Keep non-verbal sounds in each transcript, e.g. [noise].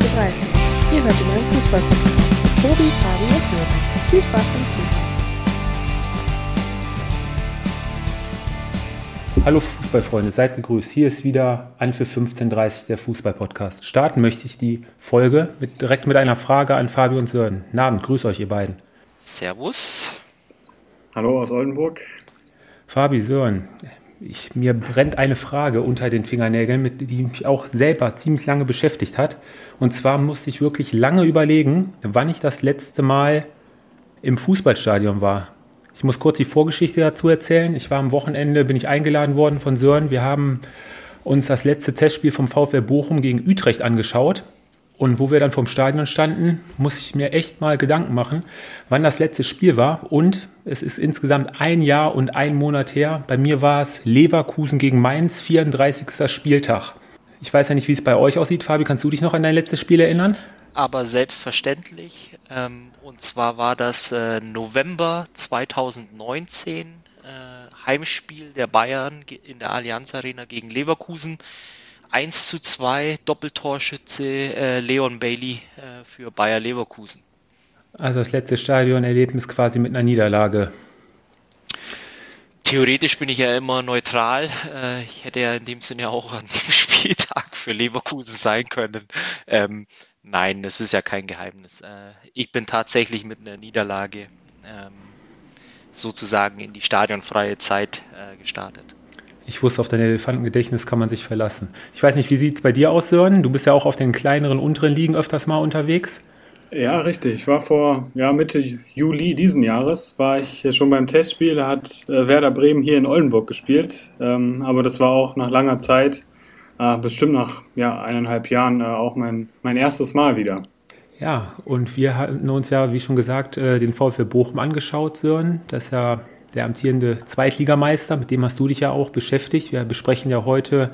Ihr hört den neuen Fußball-Podcast. Tobi, Fabi und Sören. Viel Spaß beim Zuhören. Hallo Fußballfreunde, seid gegrüßt. Hier ist wieder an für 15.30 der Fußball-Podcast. Starten möchte ich die Folge mit, direkt mit einer Frage an Fabi und Sören. Guten Abend, grüß euch ihr beiden. Servus. Hallo aus Oldenburg. Fabi, Sören, ich, mir brennt eine Frage unter den Fingernägeln, mit, die mich auch selber ziemlich lange beschäftigt hat. Und zwar musste ich wirklich lange überlegen, wann ich das letzte Mal im Fußballstadion war. Ich muss kurz die Vorgeschichte dazu erzählen. Ich war am Wochenende, bin ich eingeladen worden von Sören. Wir haben uns das letzte Testspiel vom VfL Bochum gegen Utrecht angeschaut. Und wo wir dann vom Stadion standen, muss ich mir echt mal Gedanken machen, wann das letzte Spiel war. Und es ist insgesamt ein Jahr und ein Monat her. Bei mir war es Leverkusen gegen Mainz, 34. Spieltag. Ich weiß ja nicht, wie es bei euch aussieht. Fabi, kannst du dich noch an dein letztes Spiel erinnern? Aber selbstverständlich. Ähm, und zwar war das äh, November 2019, äh, Heimspiel der Bayern in der Allianz Arena gegen Leverkusen. 1 zu 2 Doppeltorschütze äh, Leon Bailey für Bayer Leverkusen. Also das letzte Stadionerlebnis quasi mit einer Niederlage. Theoretisch bin ich ja immer neutral. Äh, ich hätte ja in dem Sinne auch an dem [laughs] Spieltag für Leverkusen sein können. Ähm, nein, das ist ja kein Geheimnis. Äh, ich bin tatsächlich mit einer Niederlage ähm, sozusagen in die stadionfreie Zeit äh, gestartet. Ich wusste, auf dein Elefantengedächtnis kann man sich verlassen. Ich weiß nicht, wie sieht es bei dir aus, Sören? Du bist ja auch auf den kleineren, unteren Ligen öfters mal unterwegs. Ja, richtig. Ich war vor ja, Mitte Juli diesen Jahres, war ich schon beim Testspiel, da hat äh, Werder Bremen hier in Oldenburg gespielt. Ähm, aber das war auch nach langer Zeit, äh, bestimmt nach ja, eineinhalb Jahren, äh, auch mein, mein erstes Mal wieder. Ja, und wir hatten uns ja, wie schon gesagt, äh, den VfL Bochum angeschaut, Sören. Das ist ja der amtierende Zweitligameister, mit dem hast du dich ja auch beschäftigt. Wir besprechen ja heute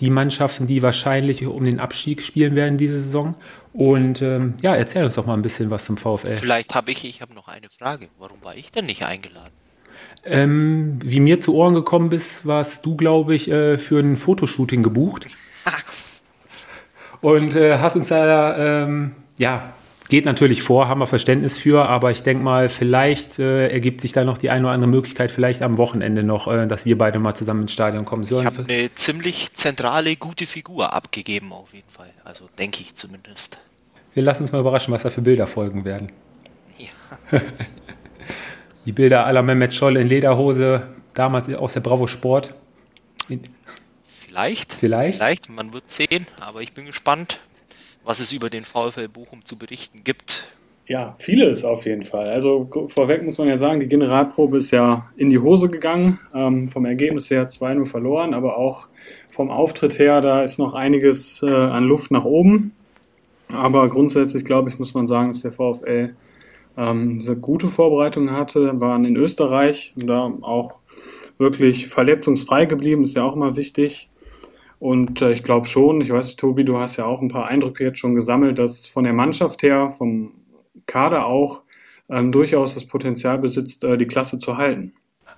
die Mannschaften, die wahrscheinlich um den Abstieg spielen werden diese Saison. Und ähm, ja, erzähl uns doch mal ein bisschen was zum VfL. Vielleicht habe ich, ich habe noch eine Frage. Warum war ich denn nicht eingeladen? Ähm, wie mir zu Ohren gekommen bist, warst du, glaube ich, äh, für ein Fotoshooting gebucht. [laughs] Und äh, hast uns da ähm, ja, Geht natürlich vor, haben wir Verständnis für, aber ich denke mal, vielleicht äh, ergibt sich da noch die eine oder andere Möglichkeit, vielleicht am Wochenende noch, äh, dass wir beide mal zusammen ins Stadion kommen sollen. Ich habe eine ziemlich zentrale, gute Figur abgegeben, auf jeden Fall. Also denke ich zumindest. Wir lassen uns mal überraschen, was da für Bilder folgen werden. Ja. [laughs] die Bilder aller Mehmet Scholl in Lederhose, damals aus der Bravo Sport. Vielleicht. Vielleicht. Vielleicht, man wird sehen, aber ich bin gespannt was es über den VfL Bochum zu berichten gibt. Ja, vieles auf jeden Fall. Also vorweg muss man ja sagen, die Generalprobe ist ja in die Hose gegangen. Ähm, vom Ergebnis her 2-0 verloren, aber auch vom Auftritt her, da ist noch einiges äh, an Luft nach oben. Aber grundsätzlich, glaube ich, muss man sagen, dass der VfL ähm, eine gute Vorbereitung hatte, waren in Österreich und da auch wirklich verletzungsfrei geblieben, ist ja auch immer wichtig. Und äh, ich glaube schon, ich weiß, Tobi, du hast ja auch ein paar Eindrücke jetzt schon gesammelt, dass von der Mannschaft her, vom Kader auch, ähm, durchaus das Potenzial besitzt, äh, die Klasse zu halten.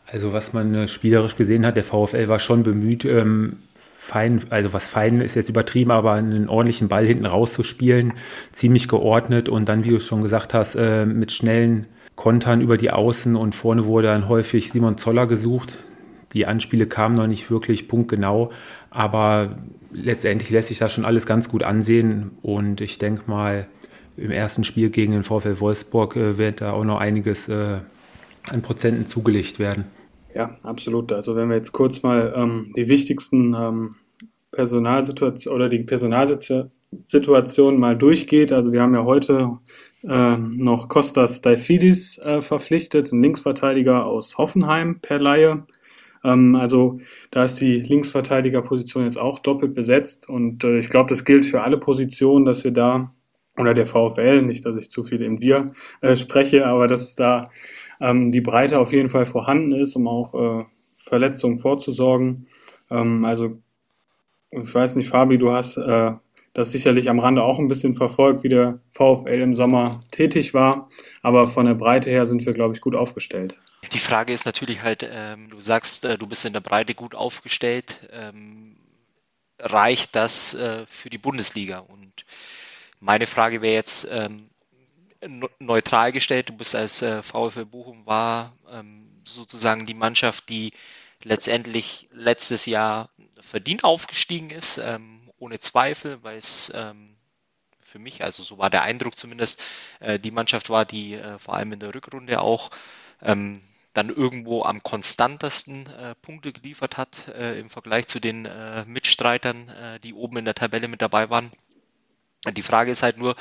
Also was man äh, spielerisch gesehen hat, der VfL war schon bemüht, ähm, fein, also was fein ist jetzt übertrieben, aber einen ordentlichen Ball hinten rauszuspielen, ziemlich geordnet und dann, wie du schon gesagt hast, äh, mit schnellen Kontern über die Außen und vorne wurde dann häufig Simon Zoller gesucht. Die Anspiele kamen noch nicht wirklich punktgenau, aber letztendlich lässt sich das schon alles ganz gut ansehen und ich denke mal, im ersten Spiel gegen den VfL Wolfsburg äh, wird da auch noch einiges äh, an Prozenten zugelegt werden. Ja, absolut. Also wenn wir jetzt kurz mal ähm, die wichtigsten ähm, Personalsituationen oder die Personalsituation mal durchgeht. Also wir haben ja heute äh, noch Kostas Daifidis äh, verpflichtet, ein Linksverteidiger aus Hoffenheim per Laie. Ähm, also da ist die Linksverteidigerposition jetzt auch doppelt besetzt und äh, ich glaube, das gilt für alle Positionen, dass wir da oder der VfL, nicht, dass ich zu viel im Wir äh, spreche, aber dass da ähm, die Breite auf jeden Fall vorhanden ist, um auch äh, Verletzungen vorzusorgen. Ähm, also ich weiß nicht, Fabi, du hast äh, das sicherlich am Rande auch ein bisschen verfolgt, wie der VfL im Sommer tätig war, aber von der Breite her sind wir, glaube ich, gut aufgestellt. Die Frage ist natürlich halt, ähm, du sagst, äh, du bist in der Breite gut aufgestellt. Ähm, reicht das äh, für die Bundesliga? Und meine Frage wäre jetzt ähm, neutral gestellt. Du bist als äh, VfL Bochum war ähm, sozusagen die Mannschaft, die letztendlich letztes Jahr verdient aufgestiegen ist, ähm, ohne Zweifel, weil es ähm, für mich, also so war der Eindruck zumindest, äh, die Mannschaft war, die äh, vor allem in der Rückrunde auch ähm, dann irgendwo am konstantesten äh, Punkte geliefert hat äh, im Vergleich zu den äh, Mitstreitern, äh, die oben in der Tabelle mit dabei waren. Die Frage ist halt nur,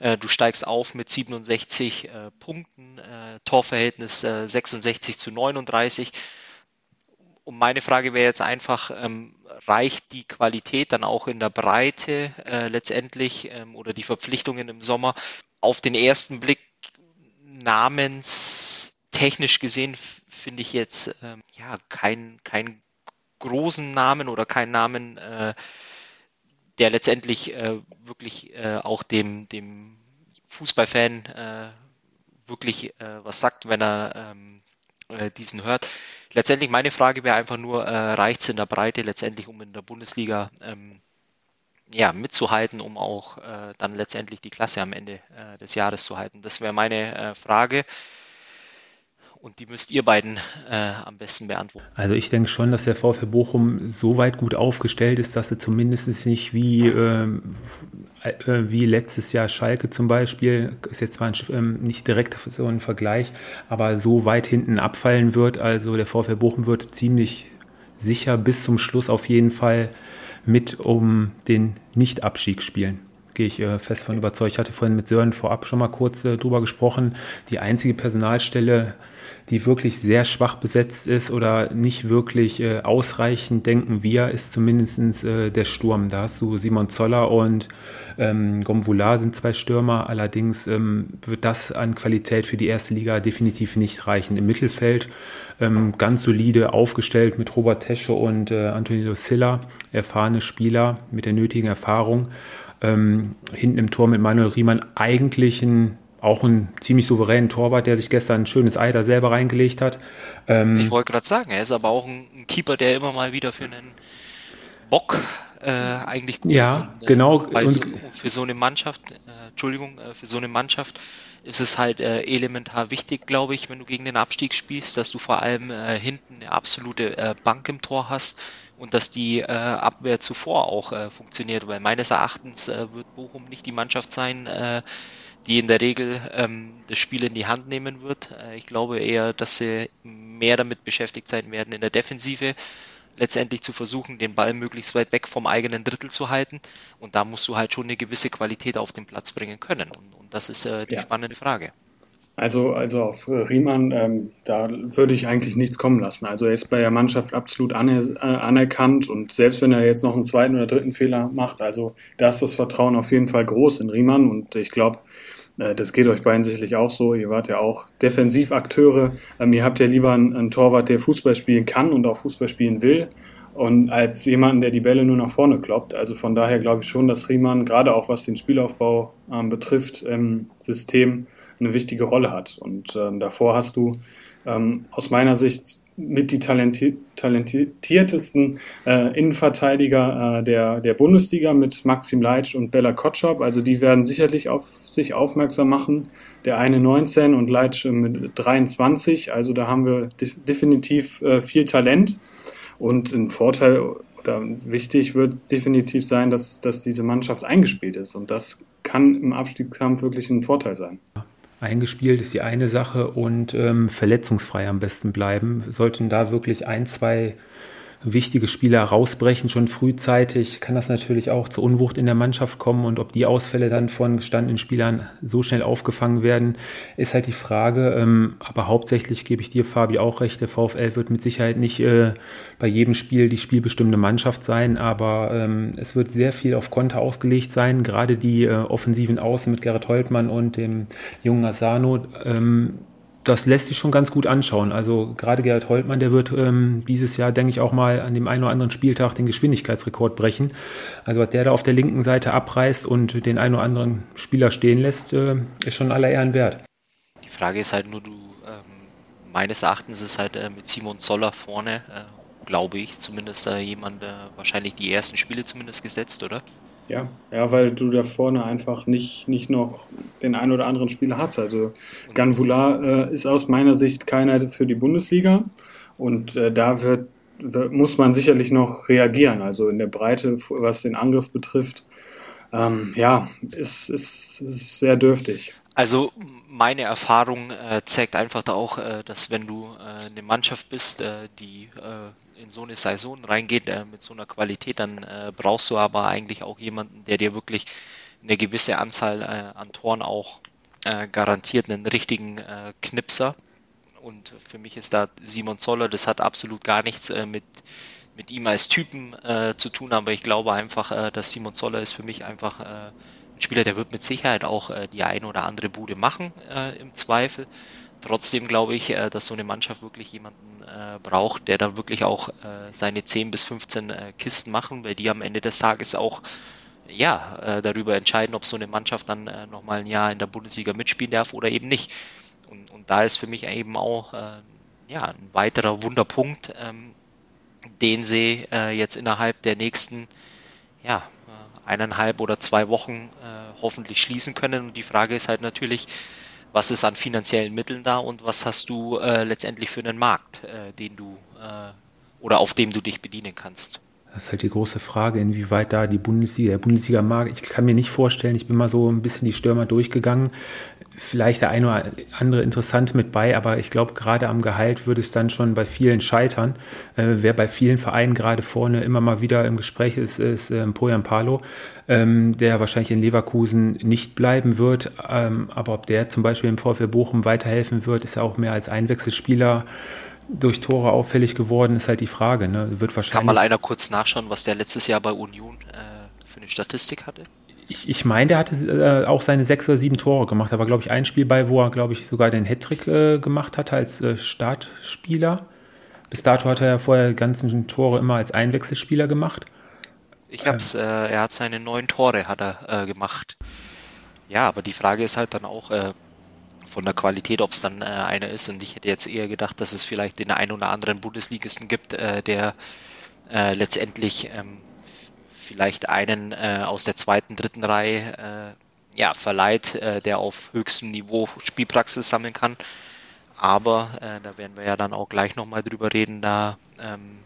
äh, du steigst auf mit 67 äh, Punkten, Torverhältnis 66 zu 39. Und meine Frage wäre jetzt einfach, ähm, reicht die Qualität dann auch in der Breite letztendlich ähm, oder die Verpflichtungen im Sommer auf den ersten Blick namens technisch gesehen finde ich jetzt ähm, ja keinen kein großen Namen oder keinen Namen, äh, der letztendlich äh, wirklich äh, auch dem, dem Fußballfan äh, wirklich äh, was sagt, wenn er ähm, äh, diesen hört. Letztendlich meine Frage wäre einfach nur, reicht es in der Breite letztendlich, um in der Bundesliga ähm, ja, mitzuhalten, um auch dann letztendlich die Klasse am Ende des Jahres zu halten? Das wäre meine Frage. Und die müsst ihr beiden äh, am besten beantworten. Also ich denke schon, dass der VfL Bochum so weit gut aufgestellt ist, dass er zumindest nicht wie, ähm, äh, wie letztes Jahr Schalke zum Beispiel, ist jetzt zwar ein, ähm, nicht direkt so ein Vergleich, aber so weit hinten abfallen wird. Also der VfL Bochum wird ziemlich sicher bis zum Schluss auf jeden Fall mit um den Nicht-Abstieg spielen gehe ich äh, fest von überzeugt. Ich hatte vorhin mit Sören vorab schon mal kurz äh, drüber gesprochen. Die einzige Personalstelle, die wirklich sehr schwach besetzt ist oder nicht wirklich äh, ausreichend, denken wir, ist zumindest äh, der Sturm. Da hast du Simon Zoller und ähm, Gomvula sind zwei Stürmer. Allerdings ähm, wird das an Qualität für die erste Liga definitiv nicht reichen. Im Mittelfeld ähm, ganz solide aufgestellt mit Robert Tesche und äh, Antonio Silla, erfahrene Spieler mit der nötigen Erfahrung. Ähm, hinten im Tor mit Manuel Riemann eigentlich ein auch ein ziemlich souveränen Torwart, der sich gestern ein schönes Ei da selber reingelegt hat. Ähm, ich wollte gerade sagen, er ist aber auch ein, Keeper, der immer mal wieder für einen Bock äh, eigentlich gut ja, ist. Ja, äh, genau. Und so, für so eine Mannschaft, äh, Entschuldigung, äh, für so eine Mannschaft ist es halt äh, elementar wichtig, glaube ich, wenn du gegen den Abstieg spielst, dass du vor allem äh, hinten eine absolute Bank im Tor hast und dass die Abwehr zuvor auch funktioniert, weil meines Erachtens wird Bochum nicht die Mannschaft sein, die in der Regel ähm, das Spiel in die Hand nehmen wird. Äh, ich glaube eher, dass sie mehr damit beschäftigt sein werden, in der Defensive letztendlich zu versuchen, den Ball möglichst weit weg vom eigenen Drittel zu halten. Und da musst du halt schon eine gewisse Qualität auf den Platz bringen können. Und, und das ist äh, die ja. spannende Frage. Also, also auf Riemann, ähm, da würde ich eigentlich nichts kommen lassen. Also er ist bei der Mannschaft absolut äh, anerkannt und selbst wenn er jetzt noch einen zweiten oder dritten Fehler macht, also da ist das Vertrauen auf jeden Fall groß in Riemann und ich glaube, das geht euch beiden sicherlich auch so. Ihr wart ja auch Defensivakteure. Ähm, ihr habt ja lieber einen, einen Torwart, der Fußball spielen kann und auch Fußball spielen will und als jemanden, der die Bälle nur nach vorne kloppt. Also von daher glaube ich schon, dass Riemann gerade auch was den Spielaufbau ähm, betrifft im System eine wichtige Rolle hat. Und ähm, davor hast du ähm, aus meiner Sicht mit die talenti talentiertesten äh, Innenverteidiger äh, der, der Bundesliga mit Maxim Leitsch und Bella Kotschop. Also die werden sicherlich auf sich aufmerksam machen. Der eine 19 und Leitsch mit 23. Also da haben wir de definitiv äh, viel Talent. Und ein Vorteil oder wichtig wird definitiv sein, dass, dass diese Mannschaft eingespielt ist. Und das kann im Abstiegskampf wirklich ein Vorteil sein eingespielt ist die eine Sache und ähm, verletzungsfrei am besten bleiben. Sollten da wirklich ein, zwei wichtige Spieler rausbrechen, schon frühzeitig, kann das natürlich auch zur Unwucht in der Mannschaft kommen. Und ob die Ausfälle dann von gestandenen Spielern so schnell aufgefangen werden, ist halt die Frage. Ähm, aber hauptsächlich gebe ich dir, Fabi, auch recht. Der VfL wird mit Sicherheit nicht äh, bei jedem Spiel die spielbestimmende Mannschaft sein, aber ähm, es wird sehr viel auf Konter ausgelegt sein. Gerade die äh, offensiven Außen mit Gerrit Holtmann und dem jungen Asano. Das lässt sich schon ganz gut anschauen. Also gerade Gerhard Holtmann, der wird ähm, dieses Jahr, denke ich, auch mal an dem einen oder anderen Spieltag den Geschwindigkeitsrekord brechen. Also was der da auf der linken Seite abreißt und den einen oder anderen Spieler stehen lässt, äh, ist schon aller Ehren wert. Die Frage ist halt nur, du, ähm, meines Erachtens ist halt äh, mit Simon Zoller vorne, äh, glaube ich, zumindest äh, jemand äh, wahrscheinlich die ersten Spiele zumindest gesetzt, oder? Ja, ja, weil du da vorne einfach nicht, nicht noch den einen oder anderen Spieler hast. Also Ganvula äh, ist aus meiner Sicht keiner für die Bundesliga und äh, da wird, wird, muss man sicherlich noch reagieren. Also in der Breite, was den Angriff betrifft, ähm, ja, ist, ist, ist sehr dürftig. Also meine Erfahrung äh, zeigt einfach da auch, äh, dass wenn du äh, eine Mannschaft bist, äh, die äh, in so eine Saison reingeht äh, mit so einer Qualität, dann brauchst du aber eigentlich auch jemanden, der dir wirklich eine gewisse Anzahl an Toren auch garantiert, einen richtigen Knipser. Und für mich ist da Simon Zoller, das hat absolut gar nichts mit mit ihm als Typen zu tun, aber ich glaube einfach, dass Simon Zoller ist für mich einfach Spieler, der wird mit Sicherheit auch äh, die eine oder andere Bude machen äh, im Zweifel. Trotzdem glaube ich, äh, dass so eine Mannschaft wirklich jemanden äh, braucht, der dann wirklich auch äh, seine 10 bis 15 äh, Kisten machen, weil die am Ende des Tages auch ja, darüber entscheiden, ob so eine Mannschaft dann äh, nochmal ein Jahr in der Bundesliga mitspielen darf oder eben nicht. Und, und da ist für mich eben auch ja, ein weiterer Wunderpunkt, ähm, den sie jetzt innerhalb der nächsten ja, eineinhalb oder zwei Wochen hoffentlich schließen können. Und die Frage ist halt natürlich, was ist an finanziellen Mitteln da und was hast du äh, letztendlich für einen Markt, äh, den du äh, oder auf dem du dich bedienen kannst. Das ist halt die große Frage, inwieweit da die Bundesliga, der Bundesliga-Markt, ich kann mir nicht vorstellen, ich bin mal so ein bisschen die Stürmer durchgegangen, vielleicht der eine oder andere interessant mit bei, aber ich glaube, gerade am Gehalt würde es dann schon bei vielen scheitern. Äh, wer bei vielen Vereinen gerade vorne immer mal wieder im Gespräch ist, ist äh, Poyan Palo, ähm, der wahrscheinlich in Leverkusen nicht bleiben wird, ähm, aber ob der zum Beispiel im VfL Bochum weiterhelfen wird, ist ja auch mehr als Einwechselspieler durch Tore auffällig geworden, ist halt die Frage. Ne? Wird wahrscheinlich Kann mal einer kurz nachschauen, was der letztes Jahr bei Union äh, für eine Statistik hatte? Ich, ich meine, der hatte äh, auch seine sechs oder sieben Tore gemacht. Da war, glaube ich, ein Spiel bei, wo er, glaube ich, sogar den Hattrick äh, gemacht hatte als äh, Startspieler. Bis dato hat er ja vorher die ganzen Tore immer als Einwechselspieler gemacht. Ich hab's, äh, er hat seine neun Tore hat er äh, gemacht. Ja, aber die Frage ist halt dann auch, von der Qualität, ob es dann äh, einer ist. Und ich hätte jetzt eher gedacht, dass es vielleicht den einen oder anderen Bundesligisten gibt, äh, der äh, letztendlich ähm, vielleicht einen äh, aus der zweiten, dritten Reihe äh, ja, verleiht, äh, der auf höchstem Niveau Spielpraxis sammeln kann. Aber da werden wir ja dann auch gleich nochmal drüber reden, da ähm,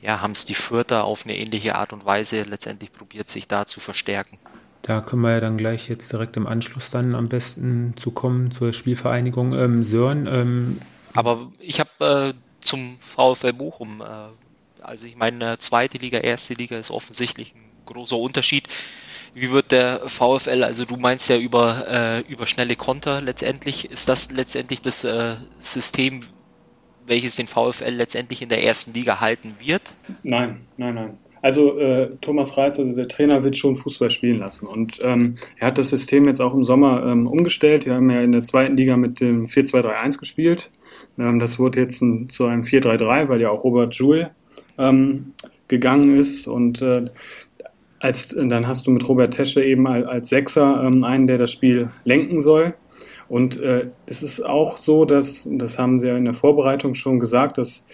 ja, haben es die Fürther auf eine ähnliche Art und Weise letztendlich probiert, sich da zu verstärken. Da können wir ja dann gleich jetzt direkt im Anschluss dann am besten zu kommen zur Spielvereinigung ähm, Sören. Ähm, Aber ich habe äh, zum VfL Bochum, äh, also ich meine, zweite Liga, erste Liga ist offensichtlich ein großer Unterschied. Wie wird der VfL, also du meinst ja über, äh, über schnelle Konter letztendlich, ist das letztendlich das äh, System, welches den VfL letztendlich in der ersten Liga halten wird? Nein, nein, nein. Also äh, Thomas Reis, also der Trainer, wird schon Fußball spielen lassen. Und ähm, er hat das System jetzt auch im Sommer ähm, umgestellt. Wir haben ja in der zweiten Liga mit dem 4-2-3-1 gespielt. Ähm, das wurde jetzt ein, zu einem 4-3-3, weil ja auch Robert Joule ähm, gegangen ist. Und äh, als, dann hast du mit Robert Tesche eben als, als Sechser ähm, einen, der das Spiel lenken soll. Und äh, es ist auch so, dass, das haben sie ja in der Vorbereitung schon gesagt, dass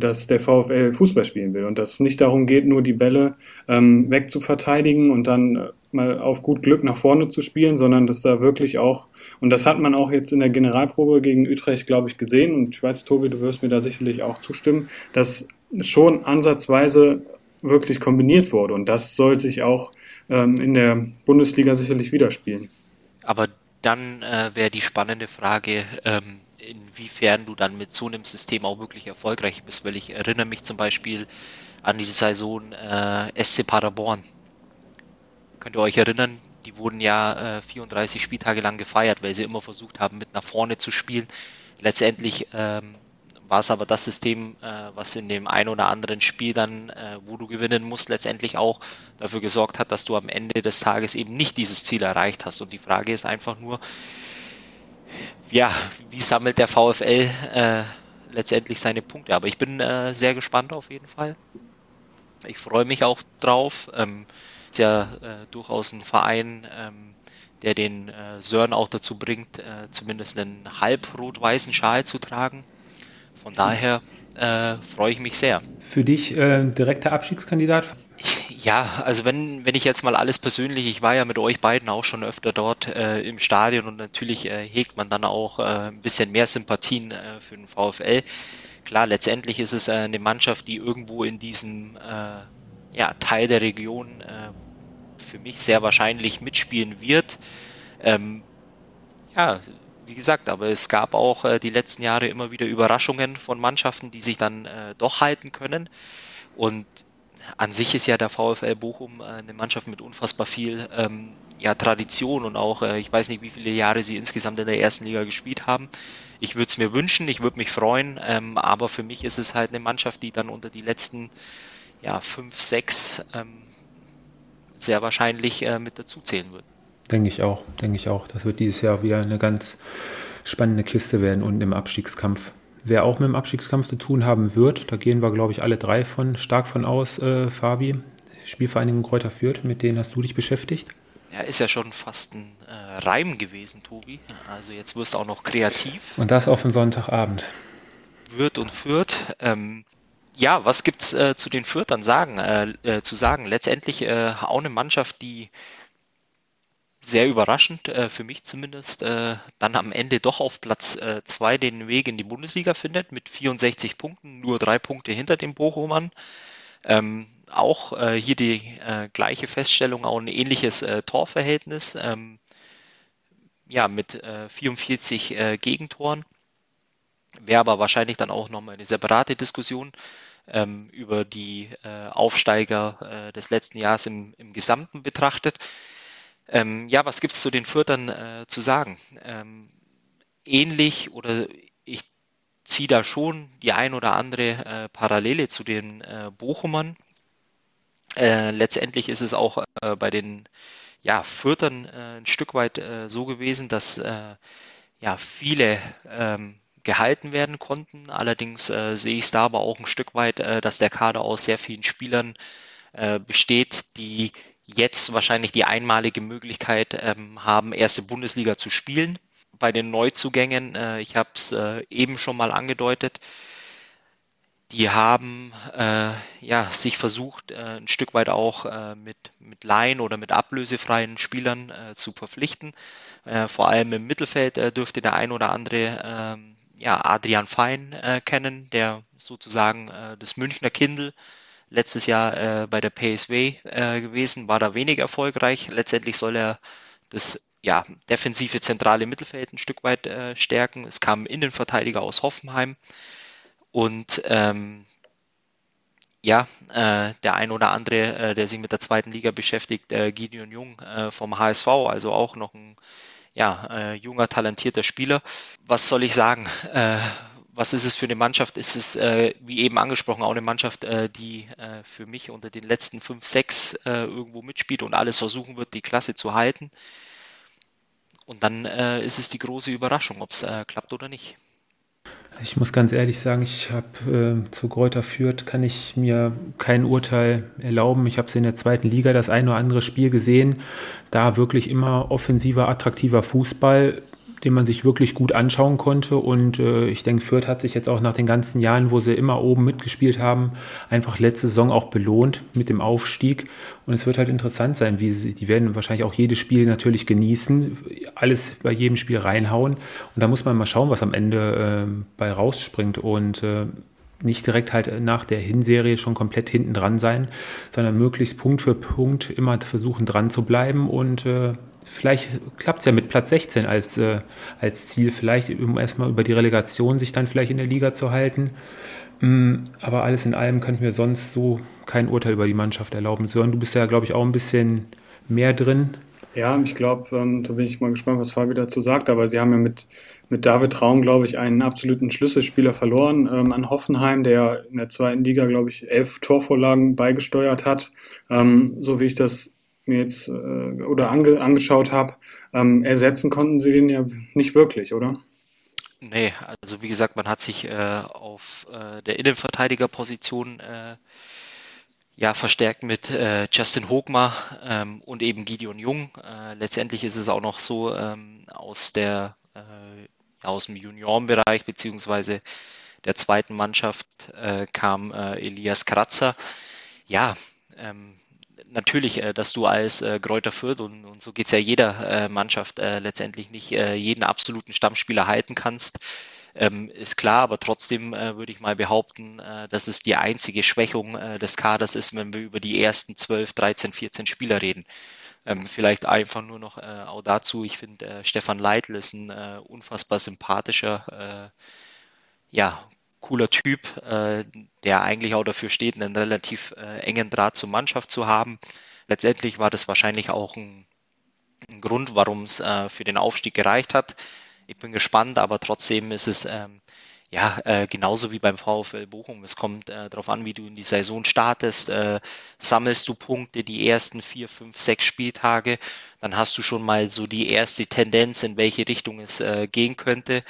dass der VfL Fußball spielen will und dass es nicht darum geht, nur die Bälle ähm, wegzuverteidigen und dann äh, mal auf gut Glück nach vorne zu spielen, sondern dass da wirklich auch, und das hat man auch jetzt in der Generalprobe gegen Utrecht, glaube ich, gesehen, und ich weiß, Tobi, du wirst mir da sicherlich auch zustimmen, dass schon ansatzweise wirklich kombiniert wurde und das soll sich auch ähm, in der Bundesliga sicherlich widerspielen. Aber dann äh, wäre die spannende Frage, ähm, inwiefern du dann mit so einem System auch wirklich erfolgreich bist, weil ich erinnere mich zum Beispiel an die Saison äh, SC Paderborn. Könnt ihr euch erinnern? Die wurden ja äh, 34 Spieltage lang gefeiert, weil sie immer versucht haben, mit nach vorne zu spielen. Letztendlich ähm, war es aber das System, äh, was in dem ein oder anderen Spiel dann, äh, wo du gewinnen musst, letztendlich auch dafür gesorgt hat, dass du am Ende des Tages eben nicht dieses Ziel erreicht hast. Und die Frage ist einfach nur, ja, wie sammelt der VfL äh, letztendlich seine Punkte? Aber ich bin äh, sehr gespannt auf jeden Fall. Ich freue mich auch drauf. Ähm, ist ja äh, durchaus ein Verein, ähm, der den äh, Sören auch dazu bringt, äh, zumindest einen halb rot-weißen Schal zu tragen. Von daher äh, freue ich mich sehr. Für dich direkter Abstiegskandidat Ja, also wenn, wenn ich jetzt mal alles persönlich, ich war ja mit euch beiden auch schon öfter dort äh, im Stadion und natürlich äh, hegt man dann auch äh, ein bisschen mehr Sympathien äh, für den VfL. Klar, letztendlich ist es äh, eine Mannschaft, die irgendwo in diesem äh, ja, Teil der Region für mich sehr wahrscheinlich mitspielen wird. Ähm, ja, wie gesagt, aber es gab auch die letzten Jahre immer wieder Überraschungen von Mannschaften, die sich dann doch halten können. Und an sich ist ja der VfL Bochum äh, eine Mannschaft mit unfassbar viel ähm, ja, Tradition und auch, äh, ich weiß nicht, wie viele Jahre sie insgesamt in der ersten Liga gespielt haben. Ich würde es mir wünschen, ich würde mich freuen, ähm, aber für mich ist es halt eine Mannschaft, die dann unter die letzten ja, fünf, sechs ähm, sehr wahrscheinlich äh, mit dazuzählen wird. Denke ich auch, denke ich auch. Das wird dieses Jahr wieder eine ganz spannende Kiste werden und im Abstiegskampf. Wer auch mit dem Abstiegskampf zu tun haben wird, da gehen wir, glaube ich, alle drei von stark von aus, äh, Fabi. Spielvereinigung Kräuter Fürth, mit denen hast du dich beschäftigt? Ja, ist ja schon fast ein äh, Reim gewesen, Tobi. Also jetzt wirst du auch noch kreativ. Und das auf den Sonntagabend. Wird und Fürth. Ähm, ja, was gibt's äh, zu den Fürthern sagen, äh, äh, zu sagen? Letztendlich äh, auch eine Mannschaft, die sehr überraschend, äh, für mich zumindest, äh, dann am Ende doch auf Platz 2 äh, den Weg in die Bundesliga findet, mit 64 Punkten, nur drei Punkte hinter dem Bochumern. Ähm, auch äh, hier die äh, gleiche Feststellung, auch ein ähnliches äh, Torverhältnis, ähm, ja, mit 44 Gegentoren. Wäre aber wahrscheinlich dann auch nochmal eine separate Diskussion ähm, über die Aufsteiger des letzten Jahres im, im Gesamten betrachtet. Ähm, ja, was gibt es zu den Fürtern äh, zu sagen? Ähm, ähnlich oder ich ziehe da schon die ein oder andere äh, Parallele zu den äh, Bochumern. Äh, letztendlich ist es auch äh, bei den ja, Fürtern äh, ein Stück weit so gewesen, dass ja, viele ähm, gehalten werden konnten. Allerdings sehe ich es da aber auch ein Stück weit, dass der Kader aus sehr vielen Spielern besteht, die jetzt wahrscheinlich die einmalige Möglichkeit ähm, haben, erste Bundesliga zu spielen. Bei den Neuzugängen, äh, ich habe es äh, eben schon mal angedeutet, die haben äh, ja, sich versucht, äh, ein Stück weit auch äh, mit, mit Laien oder mit ablösefreien Spielern äh, zu verpflichten. vor allem im Mittelfeld dürfte der ein oder andere ähm, ja, Adrian Fein kennen, der sozusagen das Münchner Kindle letztes Jahr äh, bei der PSW äh, gewesen, war da wenig erfolgreich. Letztendlich soll er das ja, defensive zentrale Mittelfeld ein Stück weit äh, stärken. Es kamen Innenverteidiger aus Hoffenheim und ähm, ja, äh, der ein oder andere, äh, der sich mit der zweiten Liga beschäftigt, äh, Gideon Jung äh, vom HSV, also auch noch ein ja, äh, junger, talentierter Spieler. Was soll ich sagen? Was ist es für eine Mannschaft? Ist es, äh, wie eben angesprochen, auch eine Mannschaft, äh, die äh, für mich unter den letzten fünf, sechs äh, irgendwo mitspielt und alles versuchen wird, die Klasse zu halten. Und dann äh, ist es die große Überraschung, ob es äh, klappt oder nicht. Ich muss ganz ehrlich sagen, ich habe äh, zu Kräuter führt, kann ich mir kein Urteil erlauben. Ich habe es in der zweiten Liga das ein oder andere Spiel gesehen. Da wirklich immer offensiver, attraktiver Fußball den man sich wirklich gut anschauen konnte. Und äh, ich denke, Fürth hat sich jetzt auch nach den ganzen Jahren, wo sie immer oben mitgespielt haben, einfach letzte Saison auch belohnt mit dem Aufstieg. Und es wird halt interessant sein, wie sie, die werden wahrscheinlich auch jedes Spiel natürlich genießen, alles bei jedem Spiel reinhauen. Und da muss man mal schauen, was am Ende äh, bei rausspringt. Und äh, nicht direkt halt nach der Hinserie schon komplett hinten dran sein, sondern möglichst Punkt für Punkt immer versuchen dran zu bleiben und äh, vielleicht klappt es ja mit Platz 16 als, äh, als Ziel, vielleicht um erstmal über die Relegation sich dann vielleicht in der Liga zu halten. Mm, aber alles in allem ich mir sonst so kein Urteil über die Mannschaft erlauben. Sören, du bist ja, glaube ich, auch ein bisschen mehr drin. Ja, ich glaube, ähm, da bin ich mal gespannt, was Fabi dazu sagt. Aber sie haben ja mit, mit David Raum, glaube ich, einen absoluten Schlüsselspieler verloren ähm, an Hoffenheim, der in der zweiten Liga, glaube ich, elf Torvorlagen beigesteuert hat. Ähm, so wie ich das mir jetzt äh, oder ange, angeschaut habe, ähm, ersetzen konnten sie den ja nicht wirklich, oder? Nee, also wie gesagt, man hat sich äh, auf äh, der Innenverteidigerposition äh, ja verstärkt mit äh, Justin Hogmar ähm, und eben Gideon Jung. Äh, letztendlich ist es auch noch so ähm, aus der äh, aus dem Juniorenbereich beziehungsweise der zweiten Mannschaft äh, kam äh, Elias Kratzer. Ja, ähm, natürlich, äh, dass du als äh, Kräuter Fürth und, und so geht es ja jeder äh, Mannschaft äh, letztendlich nicht jeden absoluten Stammspieler halten kannst, ähm, ist klar, aber trotzdem würde ich mal behaupten, dass es die einzige Schwächung des Kaders ist, wenn wir über die ersten 12, 13, 14 Spieler reden. Ähm, vielleicht einfach nur noch auch dazu, ich finde, Stefan Leitl ist ein unfassbar sympathischer, ja, cooler Typ, der eigentlich auch dafür steht, einen relativ engen Draht zur Mannschaft zu haben. Letztendlich war das wahrscheinlich auch ein, ein Grund, warum es für den Aufstieg gereicht hat ich bin gespannt, aber trotzdem ist es ähm, ja äh, genauso wie beim VfL Bochum. Es kommt äh, darauf an, wie du in die Saison startest. Äh, sammelst du Punkte die ersten vier, fünf, sechs Spieltage, dann hast du schon mal so die erste Tendenz, in welche Richtung es äh, gehen könnte.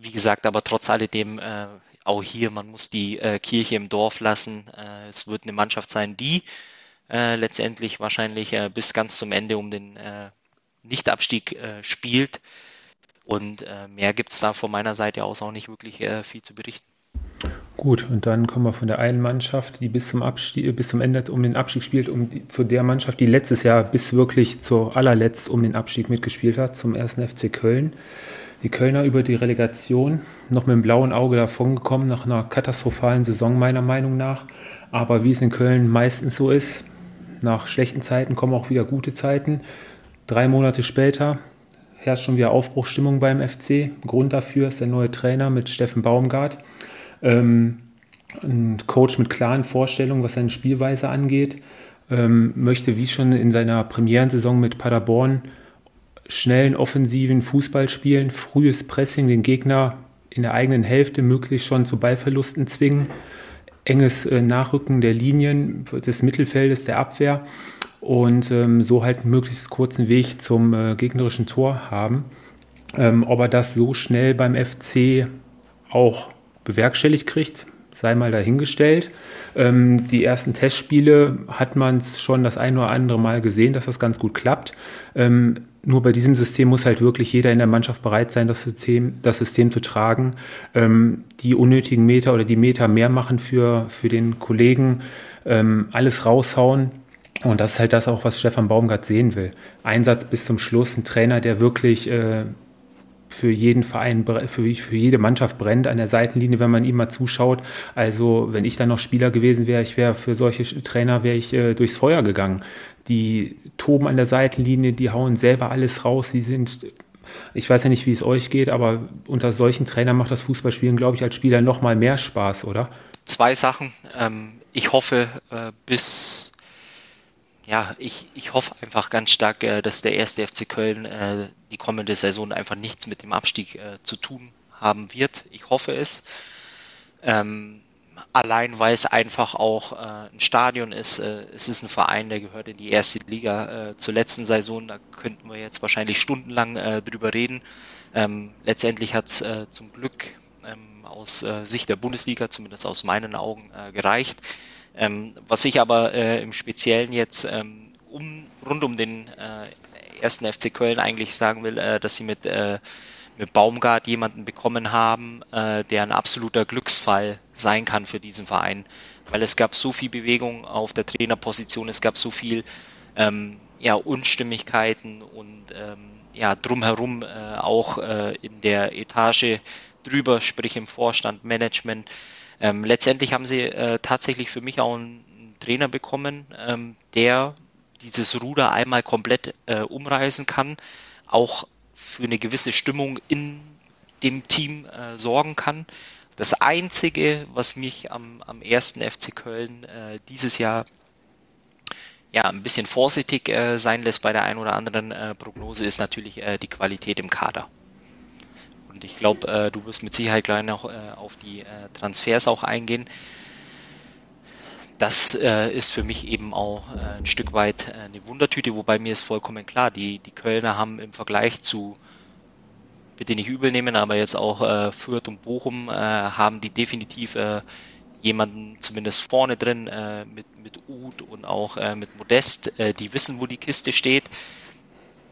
Wie gesagt, aber trotz alledem äh, auch hier, man muss die äh, Kirche im Dorf lassen. Äh, es wird eine Mannschaft sein, die äh, letztendlich wahrscheinlich äh, bis ganz zum Ende um den äh, Nichtabstieg spielt. Und mehr gibt es da von meiner Seite aus auch nicht wirklich viel zu berichten. Gut, und dann kommen wir von der einen Mannschaft, die bis zum, Abstieg, bis zum Ende um den Abstieg spielt, um die, zu der Mannschaft, die letztes Jahr bis wirklich zu allerletzt um den Abstieg mitgespielt hat, zum ersten FC Köln. Die Kölner über die Relegation noch mit dem blauen Auge davongekommen, nach einer katastrophalen Saison meiner Meinung nach. Aber wie es in Köln meistens so ist, nach schlechten Zeiten kommen auch wieder gute Zeiten. Drei Monate später herrscht schon wieder Aufbruchstimmung beim FC. Grund dafür ist der neue Trainer mit Steffen Baumgart. Ähm, ein Coach mit klaren Vorstellungen, was seine Spielweise angeht. Ähm, möchte, wie schon in seiner Premierensaison mit Paderborn, schnellen, offensiven Fußball spielen, frühes Pressing, den Gegner in der eigenen Hälfte möglichst schon zu Ballverlusten zwingen, enges äh, Nachrücken der Linien des Mittelfeldes, der Abwehr und ähm, so halt möglichst kurzen Weg zum äh, gegnerischen Tor haben. Ähm, ob er das so schnell beim FC auch bewerkstelligt kriegt, sei mal dahingestellt. Ähm, die ersten Testspiele hat man es schon das ein oder andere Mal gesehen, dass das ganz gut klappt. Ähm, nur bei diesem System muss halt wirklich jeder in der Mannschaft bereit sein, das System, das System zu tragen. Ähm, die unnötigen Meter oder die Meter mehr machen für, für den Kollegen, ähm, alles raushauen und das ist halt das auch, was Stefan Baumgart sehen will. Einsatz bis zum Schluss, ein Trainer, der wirklich äh, für jeden Verein, für, für jede Mannschaft brennt an der Seitenlinie, wenn man ihm mal zuschaut. Also wenn ich dann noch Spieler gewesen wäre, ich wäre für solche Trainer wäre ich äh, durchs Feuer gegangen. Die toben an der Seitenlinie, die hauen selber alles raus, die sind ich weiß ja nicht, wie es euch geht, aber unter solchen Trainern macht das Fußballspielen, glaube ich, als Spieler noch mal mehr Spaß, oder? Zwei Sachen. Ähm, ich hoffe, äh, bis ja, ich, ich hoffe einfach ganz stark, äh, dass der erste FC Köln äh, die kommende Saison einfach nichts mit dem Abstieg äh, zu tun haben wird. Ich hoffe es. Ähm, allein weil es einfach auch ein Stadion ist. Es ist ein Verein, der gehört in die erste Liga zur letzten Saison. Da könnten wir jetzt wahrscheinlich stundenlang drüber reden. Ähm, letztendlich hat es zum Glück ähm, aus Sicht der Bundesliga, zumindest aus meinen Augen, gereicht. Ähm, was ich aber äh, im Speziellen jetzt ähm, um, rund um den äh, ersten FC Köln eigentlich sagen will, äh, dass sie mit, äh, mit Baumgart jemanden bekommen haben, äh, der ein absoluter Glücksfall sein kann für diesen Verein. Weil es gab so viel Bewegung auf der Trainerposition, es gab so viel ähm, ja, Unstimmigkeiten und ähm, ja, drumherum äh, auch in der Etage drüber, sprich im Vorstand, Management. Ähm, letztendlich haben sie äh, tatsächlich für mich auch einen, Trainer bekommen, ähm, der dieses Ruder einmal komplett äh, umreißen kann, auch für eine gewisse Stimmung in dem Team äh, sorgen kann. Das Einzige, was mich am, am ersten FC Köln äh, dieses Jahr ja, ein bisschen vorsichtig äh, sein lässt bei der einen oder anderen äh, Prognose, ist natürlich die Qualität im Kader. Und ich glaube, äh, du wirst mit Sicherheit gleich noch äh, auf die äh, Transfers auch eingehen. Das äh, ist für mich eben auch äh, ein Stück weit äh, eine Wundertüte, wobei mir ist vollkommen klar, die, die Kölner haben im Vergleich zu, bitte nicht übel nehmen, aber jetzt auch Fürth und Bochum haben die definitiv jemanden zumindest vorne drin mit, mit Uth und auch mit Modest, die wissen, wo die Kiste steht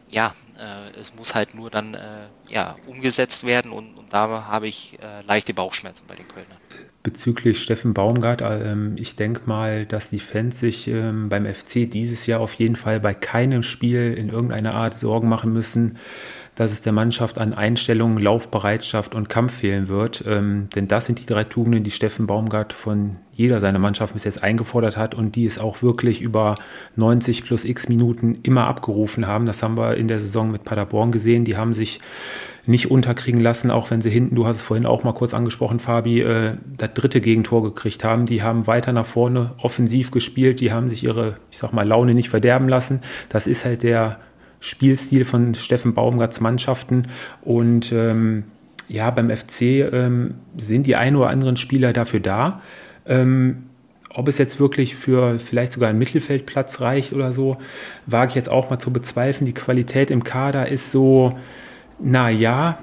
ja, äh, es muss halt nur dann äh, ja, umgesetzt werden und, und da habe ich äh, leichte Bauchschmerzen bei den Kölnern. Bezüglich Steffen Baumgart, ähm, ich denke mal, dass die Fans sich ähm, beim FC dieses Jahr auf jeden Fall bei keinem Spiel in irgendeiner Art Sorgen machen müssen, dass es der Mannschaft an Einstellung, Laufbereitschaft und Kampf fehlen wird. Ähm, denn das sind die drei Tugenden, die Steffen Baumgart von jeder seiner Mannschaften bis jetzt eingefordert hat und die es auch wirklich über 90 plus x Minuten immer abgerufen haben. Das haben wir in der Saison mit Paderborn gesehen. Die haben sich nicht unterkriegen lassen, auch wenn sie hinten, du hast es vorhin auch mal kurz angesprochen, Fabi, äh, das dritte Gegentor gekriegt haben. Die haben weiter nach vorne offensiv gespielt, die haben sich ihre, ich sag mal, Laune nicht verderben lassen. Das ist halt der Spielstil von Steffen Baumgarts Mannschaften. Und ähm, ja, beim FC ähm, sind die ein oder anderen Spieler dafür da. Ähm, ob es jetzt wirklich für vielleicht sogar einen Mittelfeldplatz reicht oder so, wage ich jetzt auch mal zu bezweifeln. Die Qualität im Kader ist so, na ja,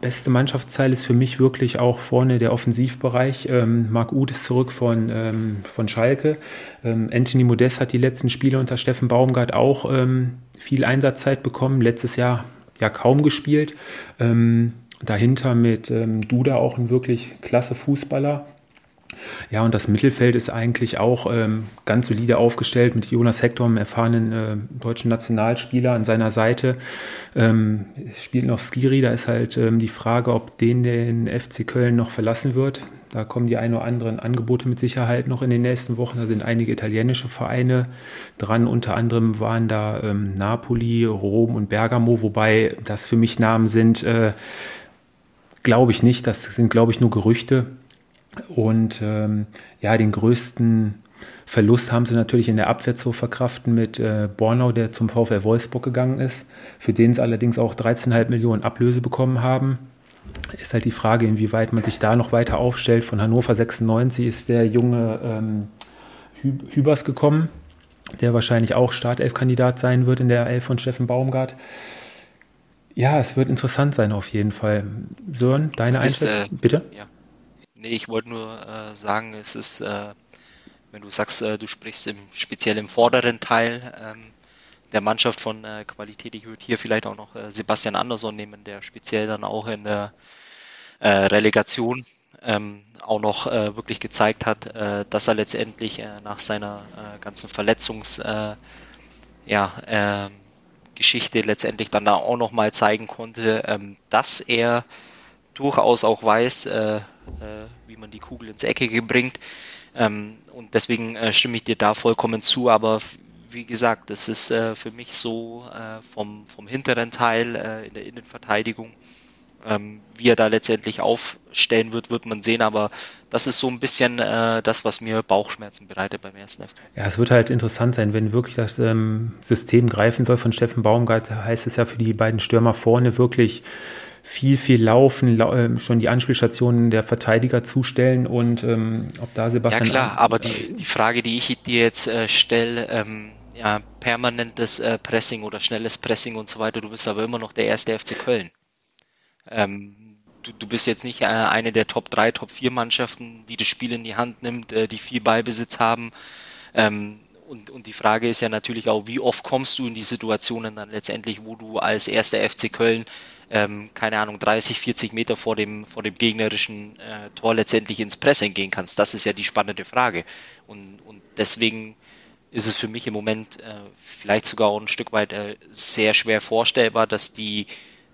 beste Mannschaftsteil ist für mich wirklich auch vorne der Offensivbereich. Ähm, Marc Uth ist zurück von, ähm, von Schalke. Ähm, Anthony Modest hat die letzten Spiele unter Steffen Baumgart auch ähm, viel Einsatzzeit bekommen. Letztes Jahr ja kaum gespielt. Ähm, dahinter mit ähm, Duda auch ein wirklich klasse Fußballer. Ja, und das Mittelfeld ist eigentlich auch ähm, ganz solide aufgestellt mit Jonas Hector, einem erfahrenen äh, deutschen Nationalspieler an seiner Seite. Ähm, spielt noch Skiri, da ist halt ähm, die Frage, ob den den FC Köln noch verlassen wird. Da kommen die ein oder anderen Angebote mit Sicherheit noch in den nächsten Wochen. Da sind einige italienische Vereine dran. Unter anderem waren da ähm, Napoli, Rom und Bergamo, wobei das für mich Namen sind, äh, glaube ich nicht. Das sind, glaube ich, nur Gerüchte. Und ähm, ja, den größten Verlust haben sie natürlich in der Abwehr zu verkraften mit äh, Bornau, der zum VfL Wolfsburg gegangen ist, für den sie allerdings auch 13,5 Millionen Ablöse bekommen haben. Ist halt die Frage, inwieweit man sich da noch weiter aufstellt. Von Hannover 96 ist der junge ähm, Hübers gekommen, der wahrscheinlich auch Startelf-Kandidat sein wird in der Elf von Steffen Baumgart. Ja, es wird interessant sein auf jeden Fall. Sören, deine Einschätzung, äh, bitte? Ja. Nee, ich wollte nur äh, sagen, es ist, äh, wenn du sagst, äh, du sprichst im, speziell im vorderen Teil ähm, der Mannschaft von äh, Qualität, ich würde hier vielleicht auch noch äh, Sebastian Andersson nehmen, der speziell dann auch in der äh, Relegation ähm, auch noch wirklich gezeigt hat, dass er letztendlich nach seiner ganzen Verletzungs ja, ähm, Geschichte letztendlich dann da auch noch mal zeigen konnte, ähm, dass er durchaus auch weiß, äh, wie man die Kugel ins Eckige bringt. Ähm, und deswegen äh, stimme ich dir da vollkommen zu. Aber wie gesagt, das ist äh, für mich so äh, vom, vom hinteren Teil äh, in der Innenverteidigung. Ähm, wie er da letztendlich aufstellen wird, wird man sehen. Aber das ist so ein bisschen äh, das, was mir Bauchschmerzen bereitet beim ersten FC. Ja, es wird halt interessant sein, wenn wirklich das ähm, System greifen soll von Steffen Baumgart. Heißt es ja für die beiden Stürmer vorne wirklich viel, viel laufen, lau äh, schon die Anspielstationen der Verteidiger zustellen und ähm, ob da Sebastian. Ja klar, aber die, die Frage, die ich dir jetzt äh, stelle, ähm, ja, permanentes äh, Pressing oder schnelles Pressing und so weiter, du bist aber immer noch der erste FC Köln. Ähm, du, du bist jetzt nicht äh, eine der Top 3, Top 4 Mannschaften, die das Spiel in die Hand nimmt, äh, die viel Beibesitz haben. Ähm, und, und die Frage ist ja natürlich auch, wie oft kommst du in die Situationen dann letztendlich, wo du als erster FC Köln ähm, keine Ahnung, 30, 40 Meter vor dem, vor dem gegnerischen äh, Tor letztendlich ins Pressing gehen kannst. Das ist ja die spannende Frage. Und, und deswegen ist es für mich im Moment äh, vielleicht sogar auch ein Stück weit äh, sehr schwer vorstellbar, dass die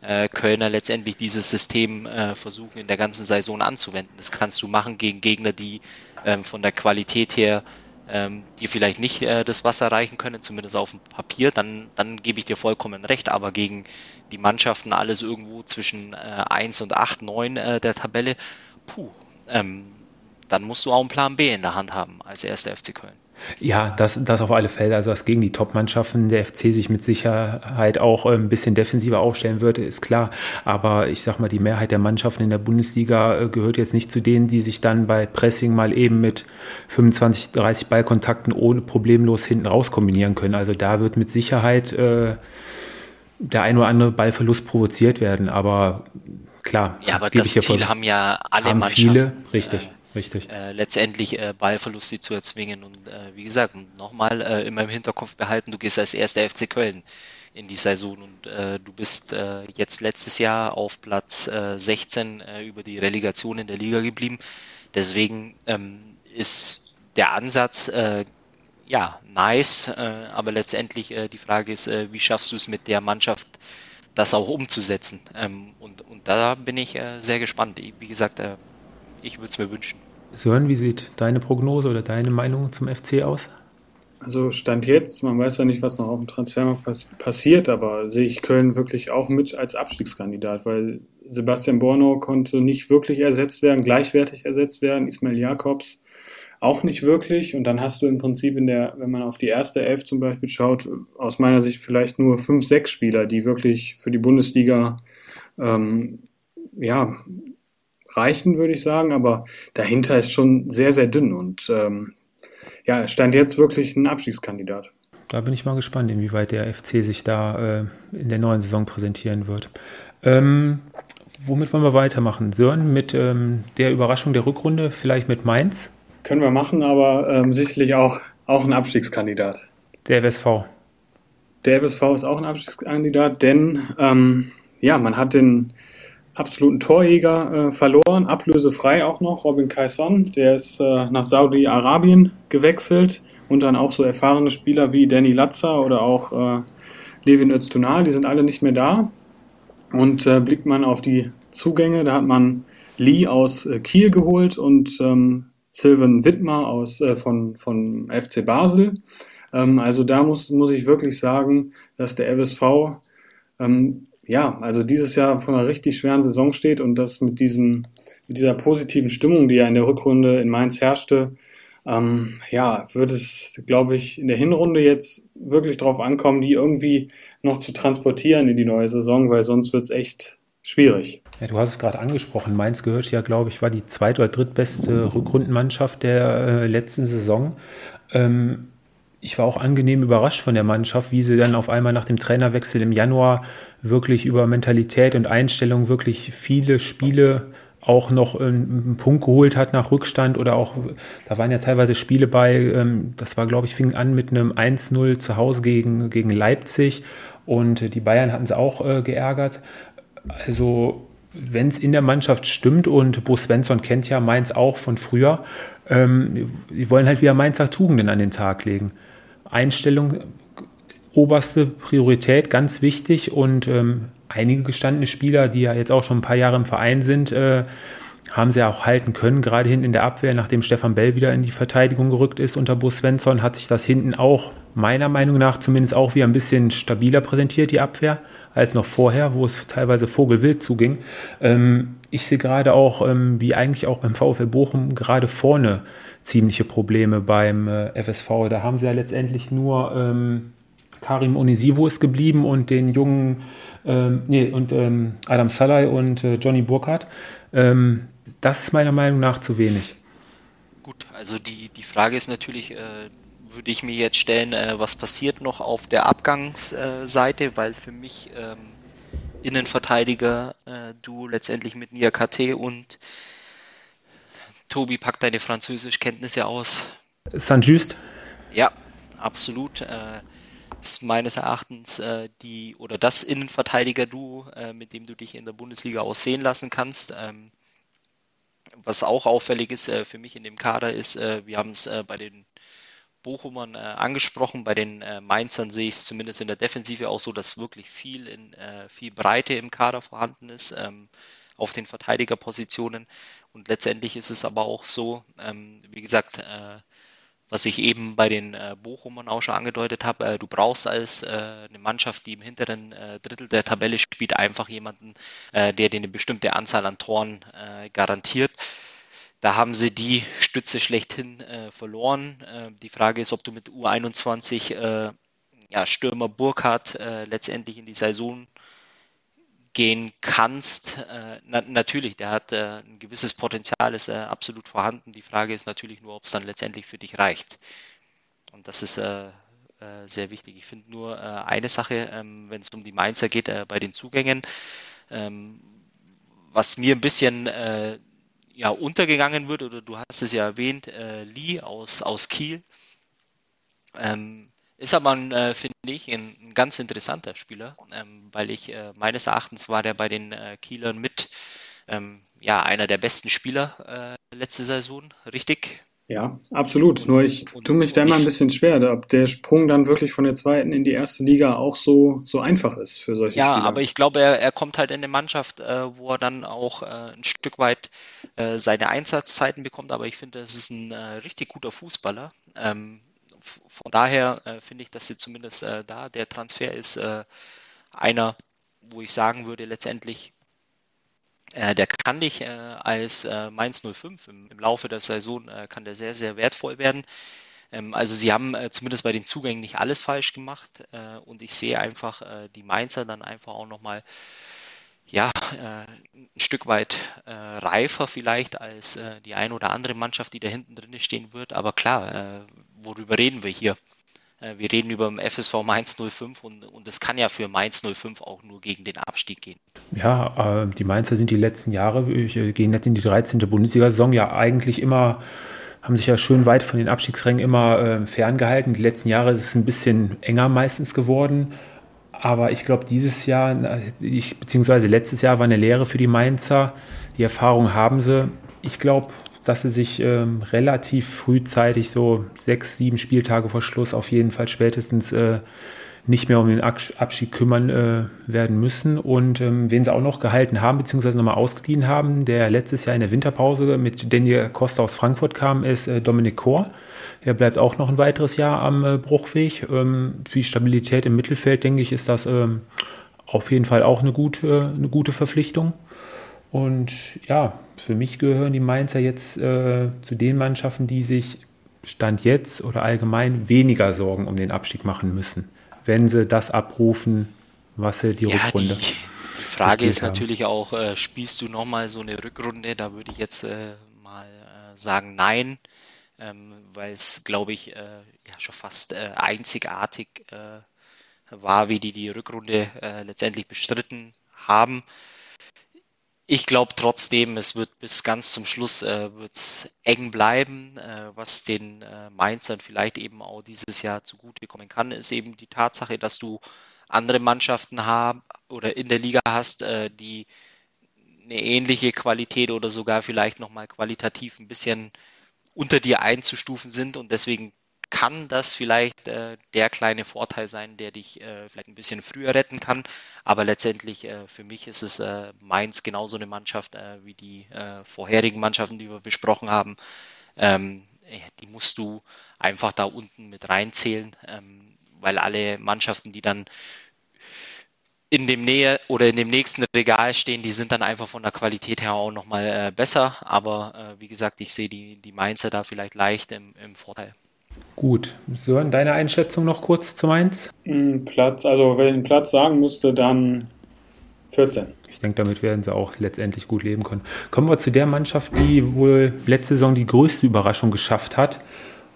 äh, Kölner letztendlich dieses System äh, versuchen in der ganzen Saison anzuwenden. Das kannst du machen gegen Gegner, die ähm, von der Qualität her ähm, die vielleicht nicht äh, das Wasser reichen können, zumindest auf dem Papier, dann, dann gebe ich dir vollkommen recht. Aber gegen die Mannschaften alles irgendwo zwischen äh, 1 und 8, 9 äh, der Tabelle, puh, ähm, dann musst du auch einen Plan B in der Hand haben als erster FC Köln. Ja, das, das auf alle Fälle. Also, dass gegen die Top-Mannschaften der FC sich mit Sicherheit auch äh, ein bisschen defensiver aufstellen würde, ist klar. Aber ich sag mal, die Mehrheit der Mannschaften in der Bundesliga äh, gehört jetzt nicht zu denen, die sich dann bei Pressing mal eben mit 25, 30 Ballkontakten ohne problemlos hinten raus kombinieren können. Also, da wird mit Sicherheit äh, der ein oder andere Ballverlust provoziert werden. Aber klar, ja, aber das Ziel haben ja alle haben Mannschaften. Viele, richtig. Äh, Richtig. Äh, letztendlich äh, Ballverluste zu erzwingen. Und äh, wie gesagt, nochmal äh, immer im Hinterkopf behalten, du gehst als erster FC Köln in die Saison und äh, du bist äh, jetzt letztes Jahr auf Platz äh, 16 äh, über die Relegation in der Liga geblieben. Deswegen ähm, ist der Ansatz ja nice, aber letztendlich die Frage ist, wie schaffst du es mit der Mannschaft, das auch umzusetzen? Ähm, und, und da bin ich sehr gespannt. Wie gesagt, ich würde es mir wünschen. Sören, wie sieht deine Prognose oder deine Meinung zum FC aus? Also Stand jetzt, man weiß ja nicht, was noch auf dem Transfermarkt pass passiert, aber sehe ich Köln wirklich auch mit als Abstiegskandidat, weil Sebastian Borno konnte nicht wirklich ersetzt werden, gleichwertig ersetzt werden, Ismail Jakobs auch nicht wirklich. Und dann hast du im Prinzip in der, wenn man auf die erste Elf zum Beispiel schaut, aus meiner Sicht vielleicht nur fünf, sechs Spieler, die wirklich für die Bundesliga ähm, ja, reichen, würde ich sagen. Aber dahinter ist schon sehr, sehr dünn. Und ähm, ja, stand jetzt wirklich ein Abstiegskandidat. Da bin ich mal gespannt, inwieweit der FC sich da äh, in der neuen Saison präsentieren wird. Ähm, womit wollen wir weitermachen? Sören, mit ähm, der Überraschung der Rückrunde, vielleicht mit Mainz? Können wir machen, aber ähm, sicherlich auch, auch ein Abstiegskandidat. Der WSV. Der WSV ist auch ein Abstiegskandidat, denn ähm, ja, man hat den absoluten Torjäger äh, verloren, ablösefrei auch noch, Robin Kaison, der ist äh, nach Saudi-Arabien gewechselt und dann auch so erfahrene Spieler wie Danny Latzer oder auch äh, Levin Öztunal, die sind alle nicht mehr da. Und äh, blickt man auf die Zugänge, da hat man Lee aus äh, Kiel geholt und ähm, Sylvan Wittmer aus, äh, von, von FC Basel. Ähm, also da muss, muss ich wirklich sagen, dass der FSV ähm, ja, also dieses Jahr vor einer richtig schweren Saison steht und das mit diesem, mit dieser positiven Stimmung, die ja in der Rückrunde in Mainz herrschte, ähm, ja, wird es, glaube ich, in der Hinrunde jetzt wirklich drauf ankommen, die irgendwie noch zu transportieren in die neue Saison, weil sonst wird es echt schwierig. Ja, du hast es gerade angesprochen. Mainz gehört ja, glaube ich, war die zweit- oder drittbeste Rückrundenmannschaft der äh, letzten Saison. Ähm, ich war auch angenehm überrascht von der Mannschaft, wie sie dann auf einmal nach dem Trainerwechsel im Januar wirklich über Mentalität und Einstellung wirklich viele Spiele auch noch einen Punkt geholt hat nach Rückstand oder auch, da waren ja teilweise Spiele bei, ähm, das war, glaube ich, fing an mit einem 1-0 zu Hause gegen, gegen Leipzig und die Bayern hatten sie auch äh, geärgert. Also, wenn es in der Mannschaft stimmt und Bo Svensson kennt ja Mainz auch von früher, ähm, die wollen halt wieder Mainzer Tugenden an den Tag legen. Einstellung oberste Priorität, ganz wichtig. Und ähm, einige gestandene Spieler, die ja jetzt auch schon ein paar Jahre im Verein sind, äh, haben sie ja auch halten können, gerade hinten in der Abwehr, nachdem Stefan Bell wieder in die Verteidigung gerückt ist unter Bo Svensson, hat sich das hinten auch, meiner Meinung nach, zumindest auch wieder ein bisschen stabiler präsentiert, die Abwehr, als noch vorher, wo es teilweise vogelwild zuging. Ähm, ich sehe gerade auch, ähm, wie eigentlich auch beim VfL Bochum, gerade vorne ziemliche Probleme beim äh, FSV. Da haben sie ja letztendlich nur ähm, Karim Onisivo ist geblieben und den jungen, ähm, nee, und ähm, Adam Salai und äh, Johnny Burkhardt. Ähm, das ist meiner Meinung nach zu wenig. Gut, also die, die Frage ist natürlich, äh, würde ich mir jetzt stellen, äh, was passiert noch auf der Abgangsseite, weil für mich ähm, Innenverteidiger äh, du letztendlich mit Nia KT und Tobi packt deine Französischkenntnisse aus. Saint-Just? Ja, absolut. Äh, ist meines Erachtens äh, die oder das Innenverteidiger-Duo, äh, mit dem du dich in der Bundesliga aussehen lassen kannst. Ähm, was auch auffällig ist äh, für mich in dem Kader ist, äh, wir haben es äh, bei den Bochumern äh, angesprochen, bei den Mainzern sehe ich es zumindest in der Defensive auch so, dass wirklich viel in viel Breite im Kader vorhanden ist. Ähm, auf den Verteidigerpositionen. Und letztendlich ist es aber auch so, ähm, wie gesagt, äh, was ich eben bei den äh, Bochumern auch schon angedeutet habe, äh, du brauchst als äh, eine Mannschaft, die im hinteren äh, Drittel der Tabelle spielt, einfach jemanden, äh, der dir eine bestimmte Anzahl an Toren äh, garantiert. Da haben sie die Stütze schlechthin verloren. Äh, die Frage ist, ob du mit U21 äh, ja, Stürmer Burkhardt letztendlich in die Saison gehen kannst. Äh, na, natürlich, der hat äh, ein gewisses Potenzial, ist äh, absolut vorhanden. Die Frage ist natürlich nur, ob es dann letztendlich für dich reicht. Und das ist äh, äh, sehr wichtig. Ich finde nur eine Sache, ähm, wenn es um die Mainzer geht, bei den Zugängen, ähm, was mir ein bisschen ja, untergegangen wird, oder du hast es ja erwähnt, Lee aus, aus Kiel. Ähm, Ist aber, äh, finde ich, ein, ein, ganz interessanter Spieler, ähm, weil ich äh, meines Erachtens war der bei den äh, Kielern mit ähm, ja, einer der besten Spieler äh, letzte Saison, richtig? Ja, absolut. Nur ich tue mich da immer ein bisschen schwer, ob der Sprung dann wirklich von der zweiten in die erste Liga auch so, so einfach ist für solche ja, Spieler. Ja, aber ich glaube, er, er kommt halt in eine Mannschaft, äh, wo er dann auch äh, ein Stück weit äh, seine Einsatzzeiten bekommt. Aber ich finde, es ist ein äh, richtig guter Fußballer. Ähm, von daher äh, finde ich, dass sie zumindest äh, da der Transfer ist einer, wo ich sagen würde, letztendlich äh, der kann dich äh, als äh, Mainz 05 im, im, Laufe der Saison äh, kann der sehr, sehr wertvoll werden. Ähm, also sie haben äh, zumindest bei den Zugängen nicht alles falsch gemacht äh, und ich sehe einfach die Mainzer dann einfach auch nochmal ja, ein Stück weit reifer vielleicht als die eine oder andere Mannschaft, die da hinten drin stehen wird. Aber klar, worüber reden wir hier? Äh, wir reden über den FSV Mainz 05 und, und es kann ja für Mainz 05 auch nur gegen den Abstieg gehen. Ja, äh, die Mainzer sind die letzten Jahre, äh, gehen jetzt in die 13. Bundesliga-Saison ja eigentlich immer haben sich ja schön weit von den Abstiegsrängen immer äh, ferngehalten. Die letzten Jahre ist es ein bisschen enger meistens geworden. Aber ich glaube, dieses Jahr, ich, beziehungsweise letztes Jahr war eine Lehre für die Mainzer. Die Erfahrung haben sie. Ich glaube, dass sie sich ähm, relativ frühzeitig, so sechs, sieben Spieltage vor Schluss, auf jeden Fall spätestens äh, nicht mehr um den Abschied kümmern äh, werden müssen. Und ähm, wen sie auch noch gehalten haben, beziehungsweise nochmal ausgeliehen haben, der letztes Jahr in der Winterpause mit Daniel Costa aus Frankfurt kam, ist äh, Dominik Kor. Er bleibt auch noch ein weiteres Jahr am äh, Bruchweg. Ähm, die Stabilität im Mittelfeld, denke ich, ist das ähm, auf jeden Fall auch eine gute, eine gute Verpflichtung. Und ja, für mich gehören die Mainzer jetzt äh, zu den Mannschaften, die sich Stand jetzt oder allgemein weniger Sorgen um den Abstieg machen müssen, wenn sie das abrufen, was sie die ja, Rückrunde. Die, Frage ist haben. natürlich auch, äh, spielst du nochmal so eine Rückrunde? Da würde ich jetzt äh, mal äh, sagen, nein, ähm, weil es, glaube ich, äh, ja schon fast äh, einzigartig war, wie die die Rückrunde letztendlich bestritten haben. Ich glaube trotzdem, es wird bis ganz zum Schluss äh, wird's eng bleiben. Äh, was den äh, Mainzern vielleicht eben auch dieses Jahr zugutekommen kann, ist eben die Tatsache, dass du andere Mannschaften haben oder in der Liga hast, äh, die eine ähnliche Qualität oder sogar vielleicht nochmal qualitativ ein bisschen unter dir einzustufen sind und deswegen kann das vielleicht äh, der kleine Vorteil sein, der dich äh, vielleicht ein bisschen früher retten kann. Aber letztendlich äh, für mich ist es äh, Mainz genauso eine Mannschaft äh, wie die äh, vorherigen Mannschaften, die wir besprochen haben. Ähm, die musst du einfach da unten mit reinzählen, ähm, weil alle Mannschaften, die dann in dem Nähe oder in dem nächsten Regal stehen, die sind dann einfach von der Qualität her auch nochmal äh, besser. Aber wie gesagt, ich sehe die, die Mainzer da vielleicht leicht im, im Vorteil. Gut. Sören, deine Einschätzung noch kurz zu Mainz? Platz, also wenn ich einen Platz sagen müsste, dann 14. Ich denke, damit werden sie auch letztendlich gut leben können. Kommen wir zu der Mannschaft, die wohl letzte Saison die größte Überraschung geschafft hat.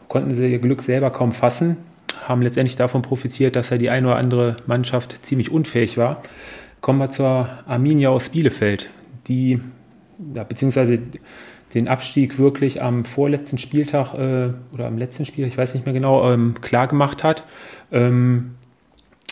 Konnten sie ihr Glück selber kaum fassen, haben letztendlich davon profitiert, dass ja die eine oder andere Mannschaft ziemlich unfähig war. Kommen wir zur Arminia aus Bielefeld, die, ja, beziehungsweise den Abstieg wirklich am vorletzten Spieltag äh, oder am letzten Spiel, ich weiß nicht mehr genau, ähm, klar gemacht hat. Ähm,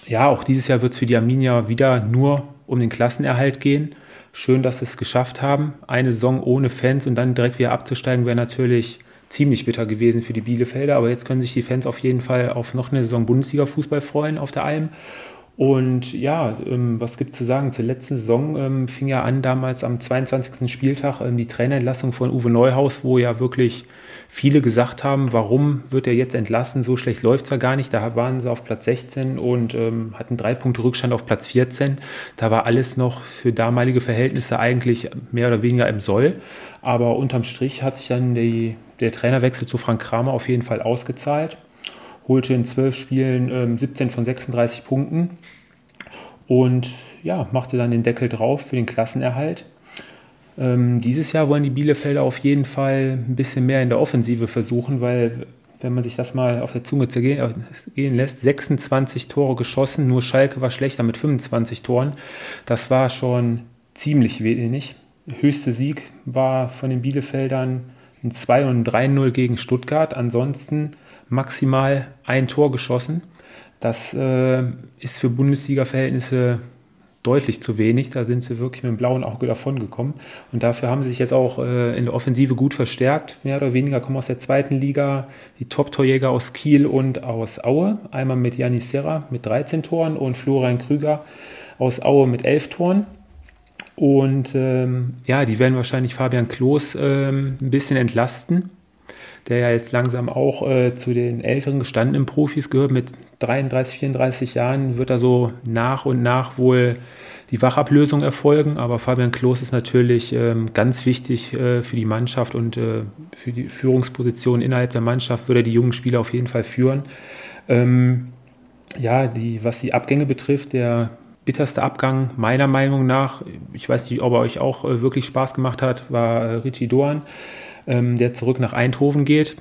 ja, auch dieses Jahr wird es für die Arminia wieder nur um den Klassenerhalt gehen. Schön, dass sie es geschafft haben. Eine Saison ohne Fans und dann direkt wieder abzusteigen, wäre natürlich ziemlich bitter gewesen für die Bielefelder. Aber jetzt können sich die Fans auf jeden Fall auf noch eine Saison Bundesliga-Fußball freuen auf der Alm. Und ja, ähm, was gibt zu sagen? Zur letzten Saison ähm, fing ja an, damals am 22. Spieltag, ähm, die Trainerentlassung von Uwe Neuhaus, wo ja wirklich viele gesagt haben, warum wird er jetzt entlassen? So schlecht läuft es ja gar nicht. Da waren sie auf Platz 16 und ähm, hatten drei Punkte Rückstand auf Platz 14. Da war alles noch für damalige Verhältnisse eigentlich mehr oder weniger im Soll. Aber unterm Strich hat sich dann die, der Trainerwechsel zu Frank Kramer auf jeden Fall ausgezahlt holte in zwölf Spielen ähm, 17 von 36 Punkten und ja, machte dann den Deckel drauf für den Klassenerhalt. Ähm, dieses Jahr wollen die Bielefelder auf jeden Fall ein bisschen mehr in der Offensive versuchen, weil wenn man sich das mal auf der Zunge zergehen äh, lässt, 26 Tore geschossen, nur Schalke war schlechter mit 25 Toren. Das war schon ziemlich wenig. Höchste Sieg war von den Bielefeldern ein 2 und 3-0 gegen Stuttgart. Ansonsten maximal ein Tor geschossen. Das äh, ist für Bundesliga-Verhältnisse deutlich zu wenig. Da sind sie wirklich mit dem blauen Auge davon gekommen. Und dafür haben sie sich jetzt auch äh, in der Offensive gut verstärkt. Mehr oder weniger kommen aus der zweiten Liga die Top-Torjäger aus Kiel und aus Aue. Einmal mit Janis Serra mit 13 Toren und Florian Krüger aus Aue mit 11 Toren. Und ähm, ja, die werden wahrscheinlich Fabian Klos ähm, ein bisschen entlasten, der ja jetzt langsam auch äh, zu den älteren gestandenen Profis gehört. Mit 33, 34 Jahren wird da so nach und nach wohl die Wachablösung erfolgen. Aber Fabian Klos ist natürlich ähm, ganz wichtig äh, für die Mannschaft und äh, für die Führungsposition innerhalb der Mannschaft würde er die jungen Spieler auf jeden Fall führen. Ähm, ja, die, was die Abgänge betrifft, der bitterste Abgang meiner Meinung nach, ich weiß nicht, ob er euch auch äh, wirklich Spaß gemacht hat, war äh, Richie Doan, ähm, der zurück nach Eindhoven geht.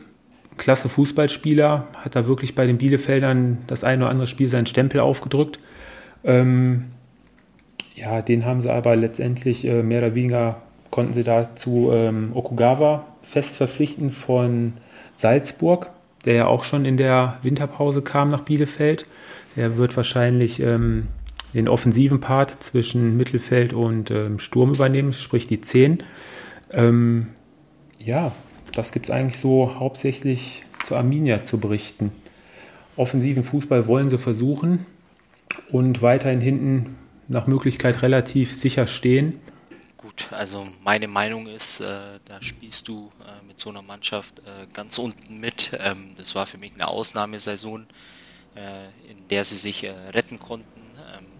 Klasse Fußballspieler, hat da wirklich bei den Bielefeldern das eine oder andere Spiel seinen Stempel aufgedrückt. Ähm, ja, den haben sie aber letztendlich äh, mehr oder weniger, konnten sie dazu ähm, Okugawa fest verpflichten von Salzburg, der ja auch schon in der Winterpause kam nach Bielefeld. Der wird wahrscheinlich ähm, den offensiven Part zwischen Mittelfeld und ähm, Sturm übernehmen, sprich die 10. Ähm, ja, das gibt es eigentlich so hauptsächlich zu Arminia zu berichten. Offensiven Fußball wollen sie versuchen und weiterhin hinten nach Möglichkeit relativ sicher stehen. Gut, also meine Meinung ist, äh, da spielst du äh, mit so einer Mannschaft äh, ganz unten mit. Ähm, das war für mich eine Ausnahmesaison, äh, in der sie sich äh, retten konnten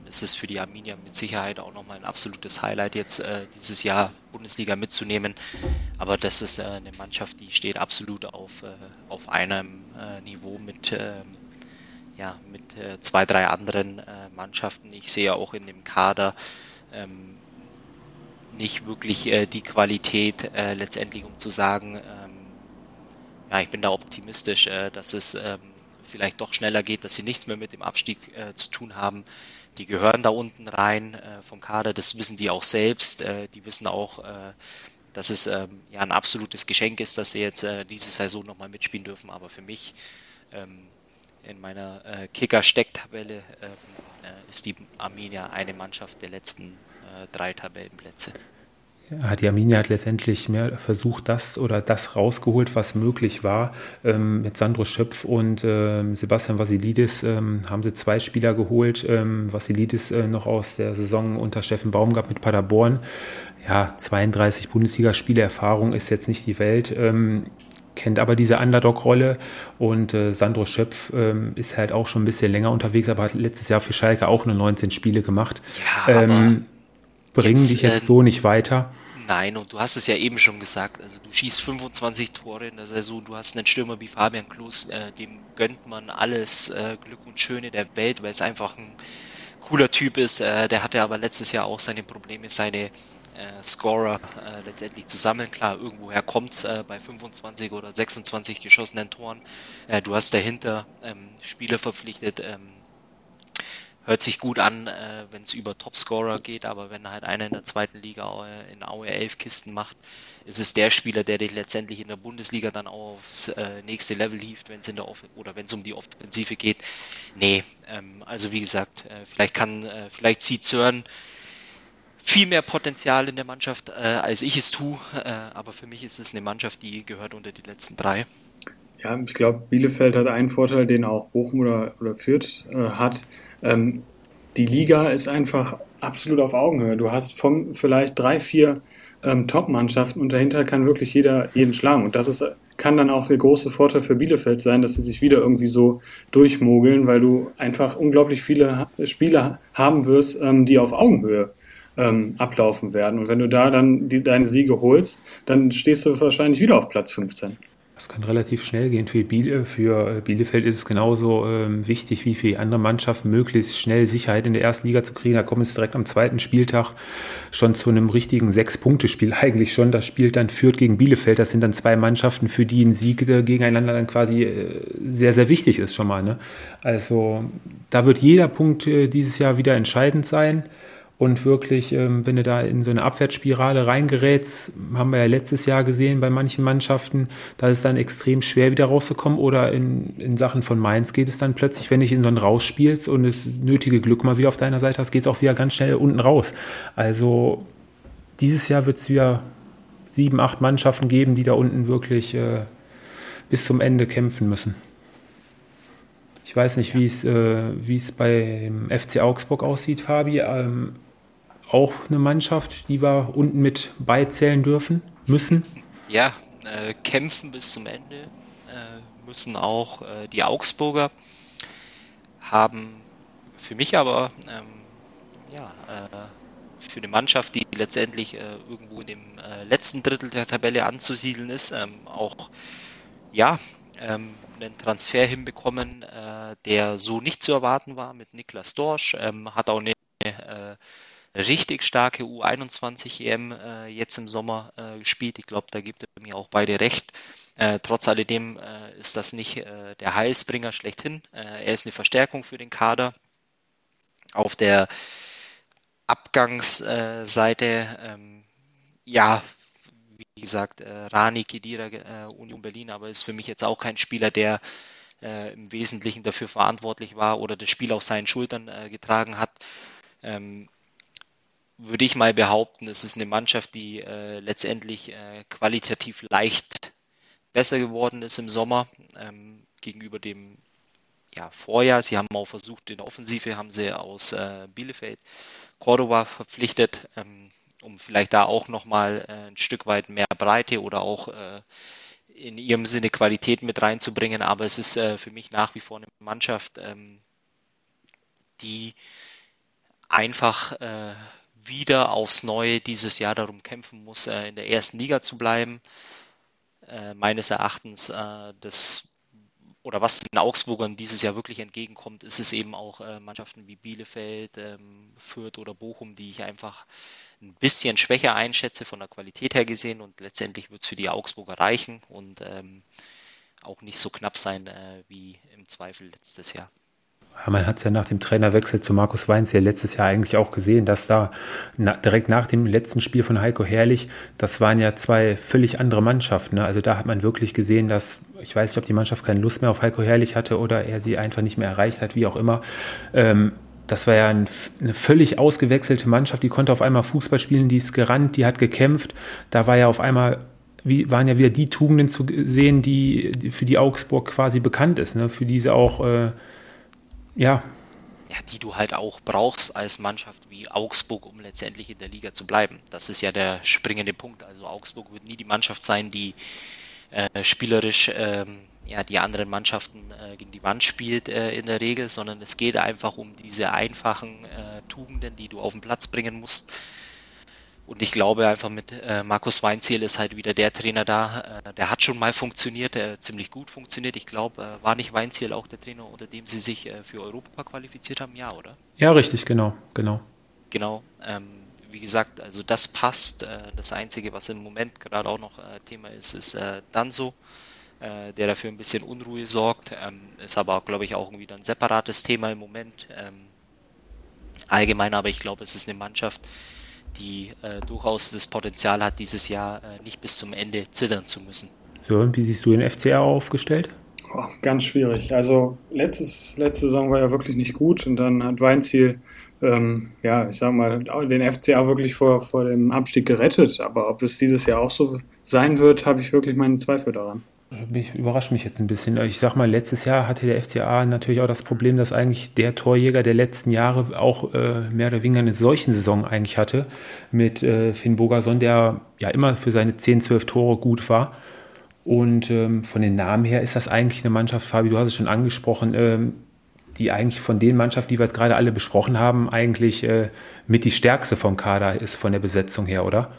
ist es für die Arminia mit Sicherheit auch nochmal ein absolutes Highlight, jetzt äh, dieses Jahr Bundesliga mitzunehmen. Aber das ist äh, eine Mannschaft, die steht absolut auf, äh, auf einem äh, Niveau mit, ähm, ja, mit äh, zwei, drei anderen äh, Mannschaften. Ich sehe auch in dem Kader ähm, nicht wirklich die Qualität letztendlich, um zu sagen, ähm, ja, ich bin da optimistisch, dass es ähm, vielleicht doch schneller geht, dass sie nichts mehr mit dem Abstieg zu tun haben die gehören da unten rein äh, vom Kader, das wissen die auch selbst. Äh, die wissen auch, äh, dass es ähm, ja ein absolutes Geschenk ist, dass sie jetzt äh, diese Saison nochmal mitspielen dürfen. Aber für mich ähm, in meiner äh, Kicker-Stecktabelle ähm, äh, ist die Arminia eine Mannschaft der letzten drei Tabellenplätze. Ja, die Arminia hat letztendlich mehr versucht, das oder das rausgeholt, was möglich war. Ähm, mit Sandro Schöpf und ähm, Sebastian Vasilidis ähm, haben sie zwei Spieler geholt. Ähm, Vasilidis äh, noch aus der Saison unter Steffen Baumgart mit Paderborn. Ja, 32 Bundesligaspiele Erfahrung ist jetzt nicht die Welt ähm, kennt aber diese Underdog-Rolle und äh, Sandro Schöpf ähm, ist halt auch schon ein bisschen länger unterwegs, aber hat letztes Jahr für Schalke auch nur 19 Spiele gemacht. Ja, ähm, bringen jetzt, dich jetzt äh, so nicht weiter. Nein, und du hast es ja eben schon gesagt, also du schießt 25 Tore in der Saison, du hast einen Stürmer wie Fabian Klos, äh, dem gönnt man alles äh, Glück und Schöne der Welt, weil es einfach ein cooler Typ ist. Äh, der hatte aber letztes Jahr auch seine Probleme, seine äh, Scorer äh, letztendlich zu sammeln. Klar, irgendwoher kommt es bei 25 oder 26 geschossenen Toren. du hast dahinter ähm, Spieler verpflichtet, ähm, hört sich gut an, äh, wenn es über Topscorer geht, aber wenn halt einer in der zweiten Liga äh, in Aue elf Kisten macht, ist es der Spieler, der dich letztendlich in der Bundesliga dann auch aufs äh, nächste Level hieft, wenn es in der Off oder wenn es um die Offensive geht. Nee, ähm, also wie gesagt, äh, vielleicht kann, äh, vielleicht sieht Sören viel mehr Potenzial in der Mannschaft, äh, als ich es tue, aber für mich ist es eine Mannschaft, die gehört unter die letzten drei. Ja, ich glaube, Bielefeld hat einen Vorteil, den auch Bochum oder, oder Fürth äh, hat. Ähm, die Liga ist einfach absolut auf Augenhöhe. Du hast von vielleicht drei, vier ähm, Top-Mannschaften und dahinter kann wirklich jeder jeden schlagen. Und das ist, kann dann auch der große Vorteil für Bielefeld sein, dass sie sich wieder irgendwie so durchmogeln, weil du einfach unglaublich viele Spieler haben wirst, ähm, die auf Augenhöhe ähm, ablaufen werden. Und wenn du da dann die, deine Siege holst, dann stehst du wahrscheinlich wieder auf Platz 15. Das kann relativ schnell gehen. Für, Biele, für Bielefeld ist es genauso ähm, wichtig wie für die andere Mannschaft, möglichst schnell Sicherheit in der ersten Liga zu kriegen. Da kommt es direkt am zweiten Spieltag schon zu einem richtigen Sechs-Punkte-Spiel [laughs] eigentlich schon. Das spielt dann Fürth gegen Bielefeld. Das sind dann zwei Mannschaften, für die ein Sieg gegeneinander dann quasi äh, sehr, sehr wichtig ist schon mal. Ne? Also da wird jeder Punkt äh, dieses Jahr wieder entscheidend sein. Und wirklich, ähm, wenn du da in so eine Abwärtsspirale reingerätst, haben wir ja letztes Jahr gesehen bei manchen Mannschaften, da ist dann extrem schwer wieder rauszukommen. Oder in, in Sachen von Mainz geht es dann plötzlich, wenn ich in so einen rausspielst und das nötige Glück mal wieder auf deiner Seite hast, geht es auch wieder ganz schnell unten raus. Also dieses Jahr wird es wieder sieben, acht Mannschaften geben, die da unten wirklich äh, bis zum Ende kämpfen müssen. Ich weiß nicht, wie es äh, wie es beim FC Augsburg aussieht, Fabi. Ähm, auch eine Mannschaft, die wir unten mit beizählen dürfen, müssen? Ja, äh, kämpfen bis zum Ende äh, müssen auch äh, die Augsburger, haben für mich aber ähm, ja, äh, für eine Mannschaft, die letztendlich äh, irgendwo in dem äh, letzten Drittel der Tabelle anzusiedeln ist, ähm, auch ja, ähm, einen Transfer hinbekommen, der so nicht zu erwarten war mit Niklas Dorsch, ähm, hat auch eine richtig starke U21 EM äh, jetzt im Sommer äh, gespielt. Ich glaube, da gibt er mir auch beide recht. Äh, trotz alledem äh, ist das nicht äh, der Heilsbringer schlechthin. Äh, er ist eine Verstärkung für den Kader. Auf der Abgangsseite, ähm, ja, wie gesagt, Rani Kedira, Union Berlin, aber ist für mich jetzt auch kein Spieler, der im Wesentlichen dafür verantwortlich war oder das Spiel auf seinen Schultern getragen hat. Ähm, würde ich mal behaupten, es ist eine Mannschaft, die äh, letztendlich äh, qualitativ leicht besser geworden ist im Sommer ähm, gegenüber dem ja, Vorjahr. Sie haben auch versucht, in der Offensive haben sie aus äh, Bielefeld Cordoba verpflichtet, ähm, um vielleicht da auch nochmal äh, ein Stück weit mehr Breite oder auch äh, in ihrem Sinne Qualität mit reinzubringen. Aber es ist äh, für mich nach wie vor eine Mannschaft, ähm, die einfach äh, wieder aufs Neue dieses Jahr darum kämpfen muss, äh, in der ersten Liga zu bleiben. Äh, meines Erachtens äh, das oder was den Augsburgern dieses Jahr wirklich entgegenkommt, ist es eben auch Mannschaften wie Bielefeld, ähm, Fürth oder Bochum, die ich einfach ein bisschen schwächer einschätze von der Qualität her gesehen und letztendlich wird es für die Augsburger reichen und ähm, auch nicht so knapp sein wie im Zweifel letztes Jahr. Man hat es ja nach dem Trainerwechsel zu Markus Weinz ja letztes Jahr eigentlich auch gesehen, dass da na, direkt nach dem letzten Spiel von Heiko Herrlich, das waren ja zwei völlig andere Mannschaften. Ne? Also da hat man wirklich gesehen, dass, ich weiß nicht, ob die Mannschaft keine Lust mehr auf Heiko Herrlich hatte oder er sie einfach nicht mehr erreicht hat, wie auch immer. Ähm, das war ja ein, eine völlig ausgewechselte Mannschaft, die konnte auf einmal Fußball spielen, die ist gerannt, die hat gekämpft. Da war ja auf einmal wie, waren ja wieder die Tugenden zu sehen, die, die für die Augsburg quasi bekannt ist, ne? für diese auch äh, ja. Ja, die du halt auch brauchst als Mannschaft wie Augsburg, um letztendlich in der Liga zu bleiben. Das ist ja der springende Punkt. Also Augsburg wird nie die Mannschaft sein, die äh, spielerisch ähm, ja, die anderen Mannschaften äh, gegen die Wand spielt äh, in der Regel, sondern es geht einfach um diese einfachen äh, Tugenden, die du auf den Platz bringen musst, und ich glaube einfach mit äh, Markus Weinziel ist halt wieder der Trainer da. Äh, der hat schon mal funktioniert, der ziemlich gut funktioniert. Ich glaube, äh, war nicht Weinziel auch der Trainer, unter dem sie sich äh, für Europa qualifiziert haben? Ja, oder? Ja, richtig, genau, genau. Genau. Ähm, wie gesagt, also das passt. Äh, das Einzige, was im Moment gerade auch noch äh, Thema ist, ist äh, Danzo, der dafür ein bisschen Unruhe sorgt. Ähm, ist aber, glaube ich, auch irgendwie ein separates Thema im Moment. Ähm, allgemein, aber ich glaube, es ist eine Mannschaft, die äh, durchaus das Potenzial hat, dieses Jahr äh, nicht bis zum Ende zittern zu müssen. So, und wie siehst du den FCR aufgestellt? Oh, ganz schwierig. Also letztes, letzte Saison war ja wirklich nicht gut und dann hat Weinziel, ähm, ja, ich sag mal, den FCA wirklich vor, vor dem Abstieg gerettet. Aber ob es dieses Jahr auch so sein wird, habe ich wirklich meine Zweifel daran mich, überrascht mich jetzt ein bisschen. Ich sag mal, letztes Jahr hatte der FCA natürlich auch das Problem, dass eigentlich der Torjäger der letzten Jahre auch äh, mehr oder weniger eine solchen Saison eigentlich hatte, mit äh, Finn Bogerson, der ja immer für seine 10, 12 Tore gut war. Und ähm, von den Namen her ist das eigentlich eine Mannschaft, Fabi, du hast es schon angesprochen, ähm, die eigentlich von den Mannschaften, die wir jetzt gerade alle besprochen haben, eigentlich äh, mit die stärkste vom Kader ist, von der Besetzung her, oder?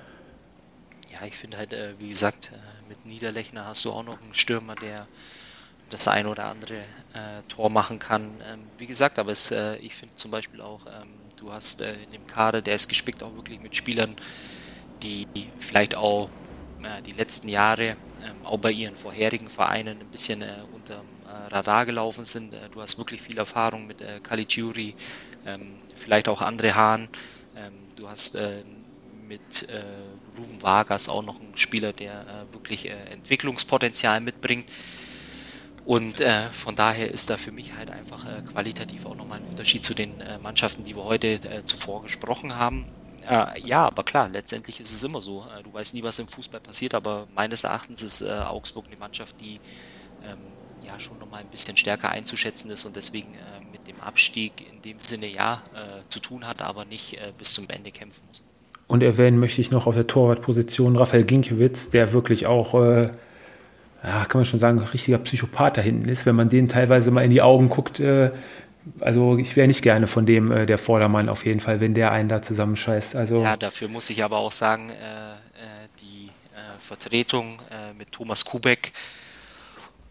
Ja, ich finde halt, äh, wie gesagt, äh, Niederlechner hast du auch noch einen Stürmer, der das ein oder andere äh, Tor machen kann. Ähm, wie gesagt, aber es, äh, ich finde zum Beispiel auch, ähm, du hast äh, in dem Kader, der ist gespickt auch wirklich mit Spielern, die vielleicht auch die letzten Jahre ähm, auch bei ihren vorherigen Vereinen ein bisschen äh, unterm äh, Radar gelaufen sind. Äh, du hast wirklich viel Erfahrung mit äh, Caligiuri, ähm, vielleicht auch andere Hahn. Ähm, du hast äh, mit äh, Ruben Vargas auch noch einen Spieler, der äh, wirklich äh, Entwicklungspotenzial mitbringt. Und äh, von daher ist da für mich halt einfach äh, qualitativ auch nochmal ein Unterschied zu den äh, Mannschaften, die wir heute äh, zuvor gesprochen haben. Ja, aber klar, letztendlich ist es immer so. Du weißt nie, was im Fußball passiert, aber meines Erachtens ist Augsburg eine Mannschaft, die ähm, ja schon nochmal ein bisschen stärker einzuschätzen ist und deswegen mit dem Abstieg in dem Sinne ja zu tun hat, aber nicht bis zum Ende kämpfen muss. Und erwähnen möchte ich noch auf der Torwartposition Raphael Ginkiewicz, der wirklich auch, äh, ja, kann man schon sagen, ein richtiger Psychopath da hinten ist, wenn man den teilweise mal in die Augen guckt. Äh, also ich wäre nicht gerne von dem äh, der Vordermann auf jeden Fall, wenn der einen da zusammenscheißt. Also Ja, dafür muss ich aber auch sagen, äh, äh, die äh, Vertretung mit Thomas Kubek,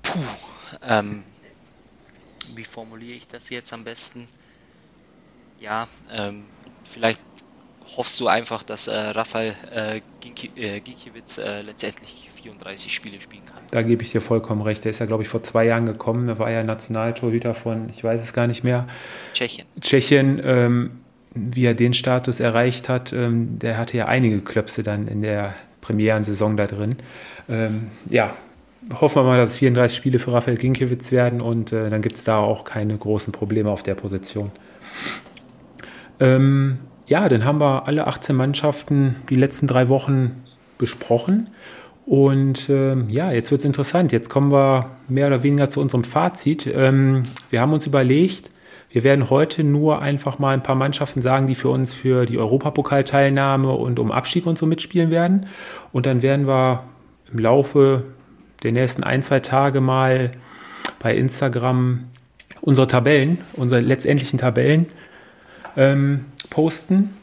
puh, ähm, wie formuliere ich das jetzt am besten? Ja, ähm, vielleicht hoffst du einfach, dass äh, Rafael äh, Ginki, äh, Gikiewicz äh, letztendlich 34 Spiele spielen kann. da gebe ich dir vollkommen recht. Der ist ja, glaube ich, vor zwei Jahren gekommen. Da war ja Nationaltorhüter von, ich weiß es gar nicht mehr, Tschechien. Tschechien. Ähm, wie er den Status erreicht hat, ähm, der hatte ja einige Klöpse dann in der Premierensaison da drin. Ähm, ja, hoffen wir mal, dass es 34 Spiele für Raphael Ginkiewicz werden und äh, dann gibt es da auch keine großen Probleme auf der Position. Ähm, ja, dann haben wir alle 18 Mannschaften die letzten drei Wochen besprochen. Und ähm, ja, jetzt wird es interessant. Jetzt kommen wir mehr oder weniger zu unserem Fazit. Ähm, wir haben uns überlegt, wir werden heute nur einfach mal ein paar Mannschaften sagen, die für uns für die Europapokalteilnahme und um Abstieg und so mitspielen werden. Und dann werden wir im Laufe der nächsten ein, zwei Tage mal bei Instagram unsere Tabellen, unsere letztendlichen Tabellen ähm, posten.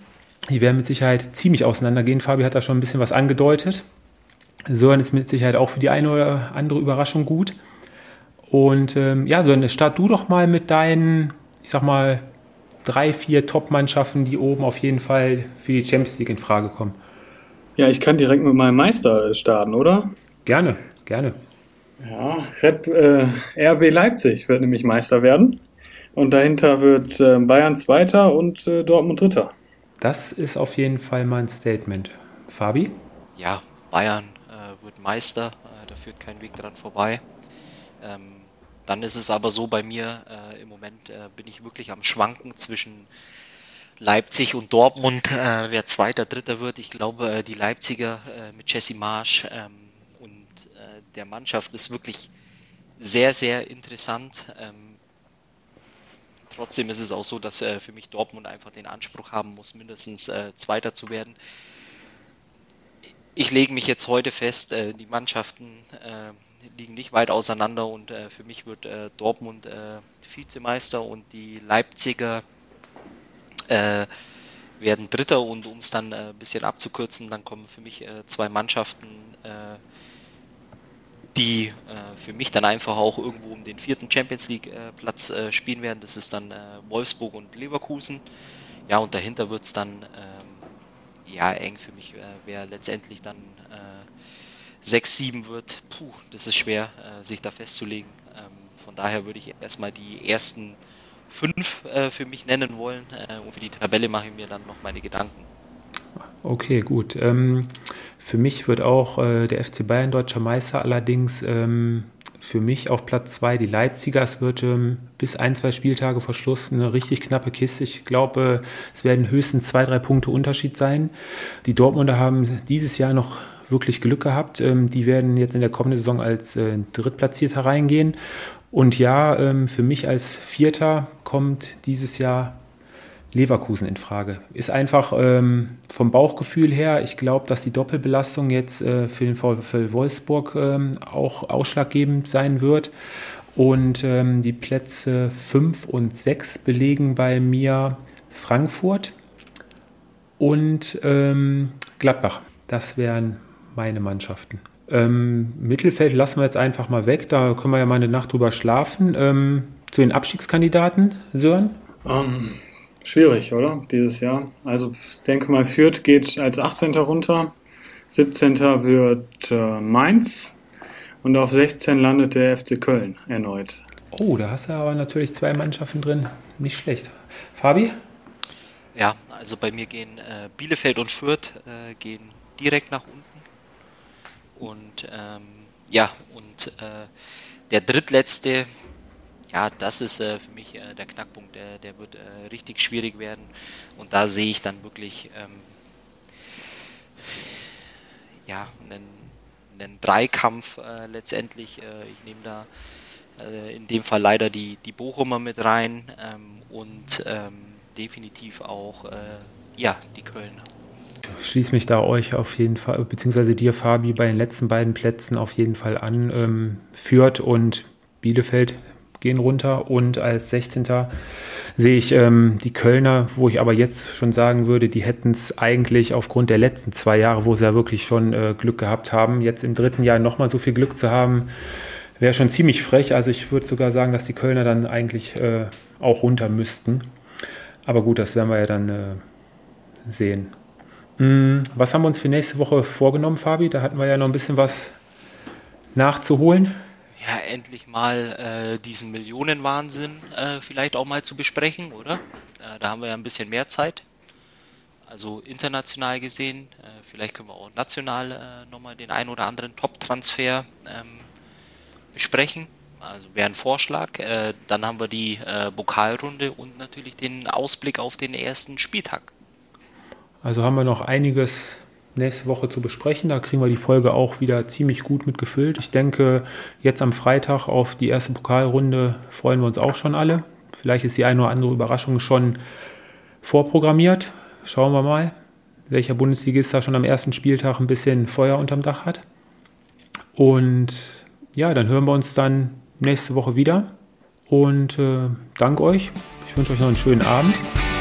Die werden mit Sicherheit ziemlich auseinandergehen. Fabi hat da schon ein bisschen was angedeutet. Sören ist mit Sicherheit auch für die eine oder andere Überraschung gut. Und ähm, ja, Sören, start du doch mal mit deinen, ich sag mal, drei, vier Top-Mannschaften, die oben auf jeden Fall für die Champions League in Frage kommen. Ja, ich kann direkt mit meinem Meister starten, oder? Gerne, gerne. Ja, Red, äh, RB Leipzig wird nämlich Meister werden. Und dahinter wird äh, Bayern Zweiter und äh, Dortmund Dritter. Das ist auf jeden Fall mein Statement. Fabi? Ja, Bayern äh, wird Meister, äh, da führt kein Weg dran vorbei. Ähm, dann ist es aber so bei mir, äh, im Moment äh, bin ich wirklich am Schwanken zwischen Leipzig und Dortmund, äh, wer Zweiter, Dritter wird. Ich glaube, äh, die Leipziger äh, mit Jesse Marsch ähm, und äh, der Mannschaft ist wirklich sehr, sehr interessant. Ähm, trotzdem ist es auch so, dass äh, für mich Dortmund einfach den Anspruch haben muss, mindestens äh, Zweiter zu werden. Ich lege mich jetzt heute fest, äh, die Mannschaften äh, liegen nicht weit auseinander und äh, für mich wird äh, Dortmund Vizemeister und die Leipziger werden Dritter und um es dann ein bisschen abzukürzen, dann kommen für mich zwei Mannschaften, die äh, für mich dann einfach auch irgendwo um den vierten Champions League äh, äh, spielen werden. Das ist dann äh, Wolfsburg und Leverkusen. Ja, und dahinter wird es dann ähm, ja eng für mich, äh, wer letztendlich dann äh, 6-7 wird. Puh, das ist schwer, äh, sich da festzulegen. Ähm, von daher würde ich erstmal die ersten fünf äh, für mich nennen wollen äh, und für die Tabelle mache ich mir dann noch meine Gedanken. Okay, gut. Ähm, für mich wird auch äh, der FC Bayern deutscher Meister, allerdings ähm, für mich auf Platz zwei die Leipziger. Es wird ähm, bis ein, zwei Spieltage vor Schluss eine richtig knappe Kiste. Ich glaube, äh, es werden höchstens zwei, drei Punkte Unterschied sein. Die Dortmunder haben dieses Jahr noch wirklich Glück gehabt. Ähm, die werden jetzt in der kommenden Saison als äh, Drittplatzierter reingehen. Und ja, ähm, für mich als Vierter kommt dieses Jahr Leverkusen in Frage. Ist einfach ähm, vom Bauchgefühl her, ich glaube, dass die Doppelbelastung jetzt äh, für den VfL Wolfsburg ähm, auch ausschlaggebend sein wird. Und ähm, die Plätze 5 und 6 belegen bei mir Frankfurt und ähm, Gladbach. Das wären meine Mannschaften. Ähm, Mittelfeld lassen wir jetzt einfach mal weg, da können wir ja mal eine Nacht drüber schlafen. Ähm, zu den Abstiegskandidaten, Sören? Ähm, schwierig, oder? Dieses Jahr. Also ich denke mal, Fürth geht als 18. runter. 17. wird äh, Mainz. Und auf 16 landet der FC Köln erneut. Oh, da hast du aber natürlich zwei Mannschaften drin. Nicht schlecht. Fabi? Ja, Also bei mir gehen äh, Bielefeld und Fürth äh, gehen direkt nach unten. Und ähm, ja, und äh, der drittletzte, ja, das ist äh, für mich äh, der Knackpunkt, der, der wird äh, richtig schwierig werden. Und da sehe ich dann wirklich ähm, ja, einen, einen Dreikampf äh, letztendlich. Äh, ich nehme da äh, in dem Fall leider die, die Bochumer mit rein ähm, und ähm, definitiv auch ja, die Kölner schließe mich da euch auf jeden Fall, beziehungsweise dir, Fabi, bei den letzten beiden Plätzen auf jeden Fall an. Ähm, Fürth und Bielefeld gehen runter und als 16. sehe ich ähm, die Kölner, wo ich aber jetzt schon sagen würde, die hätten es eigentlich aufgrund der letzten zwei Jahre, wo sie ja wirklich schon äh, Glück gehabt haben, jetzt im dritten Jahr nochmal so viel Glück zu haben, wäre schon ziemlich frech. Also ich würde sogar sagen, dass die Kölner dann eigentlich äh, auch runter müssten. Aber gut, das werden wir ja dann äh, sehen. Hm, was haben wir uns für nächste Woche vorgenommen, Fabi? Da hatten wir ja noch ein bisschen was nachzuholen. Ja, endlich mal äh, diesen Millionenwahnsinn äh, vielleicht auch mal zu besprechen, oder? Äh, da haben wir ja ein bisschen mehr Zeit. Also international gesehen, äh, vielleicht können wir auch national äh, nochmal den ein oder anderen Top-Transfer ähm, besprechen. Also wäre ein Vorschlag. Äh, dann haben wir die äh, Pokalrunde und natürlich den Ausblick auf den ersten Spieltag. Also haben wir noch einiges nächste Woche zu besprechen. Da kriegen wir die Folge auch wieder ziemlich gut mitgefüllt. Ich denke, jetzt am Freitag auf die erste Pokalrunde freuen wir uns auch schon alle. Vielleicht ist die eine oder andere Überraschung schon vorprogrammiert. Schauen wir mal, welcher Bundesligist da schon am ersten Spieltag ein bisschen Feuer unterm Dach hat. Und ja, dann hören wir uns dann nächste Woche wieder. Und äh, danke euch. Ich wünsche euch noch einen schönen Abend.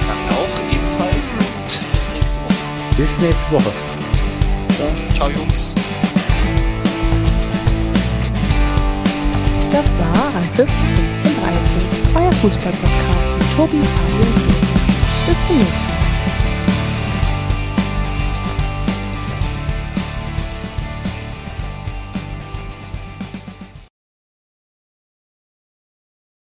Danke auch ebenfalls. Bis nächste Woche. Ciao, Ciao Jungs. Das war Anpfiff 1530, euer Fußball-Podcast mit Tobi, Fabi und Bis zum nächsten Mal.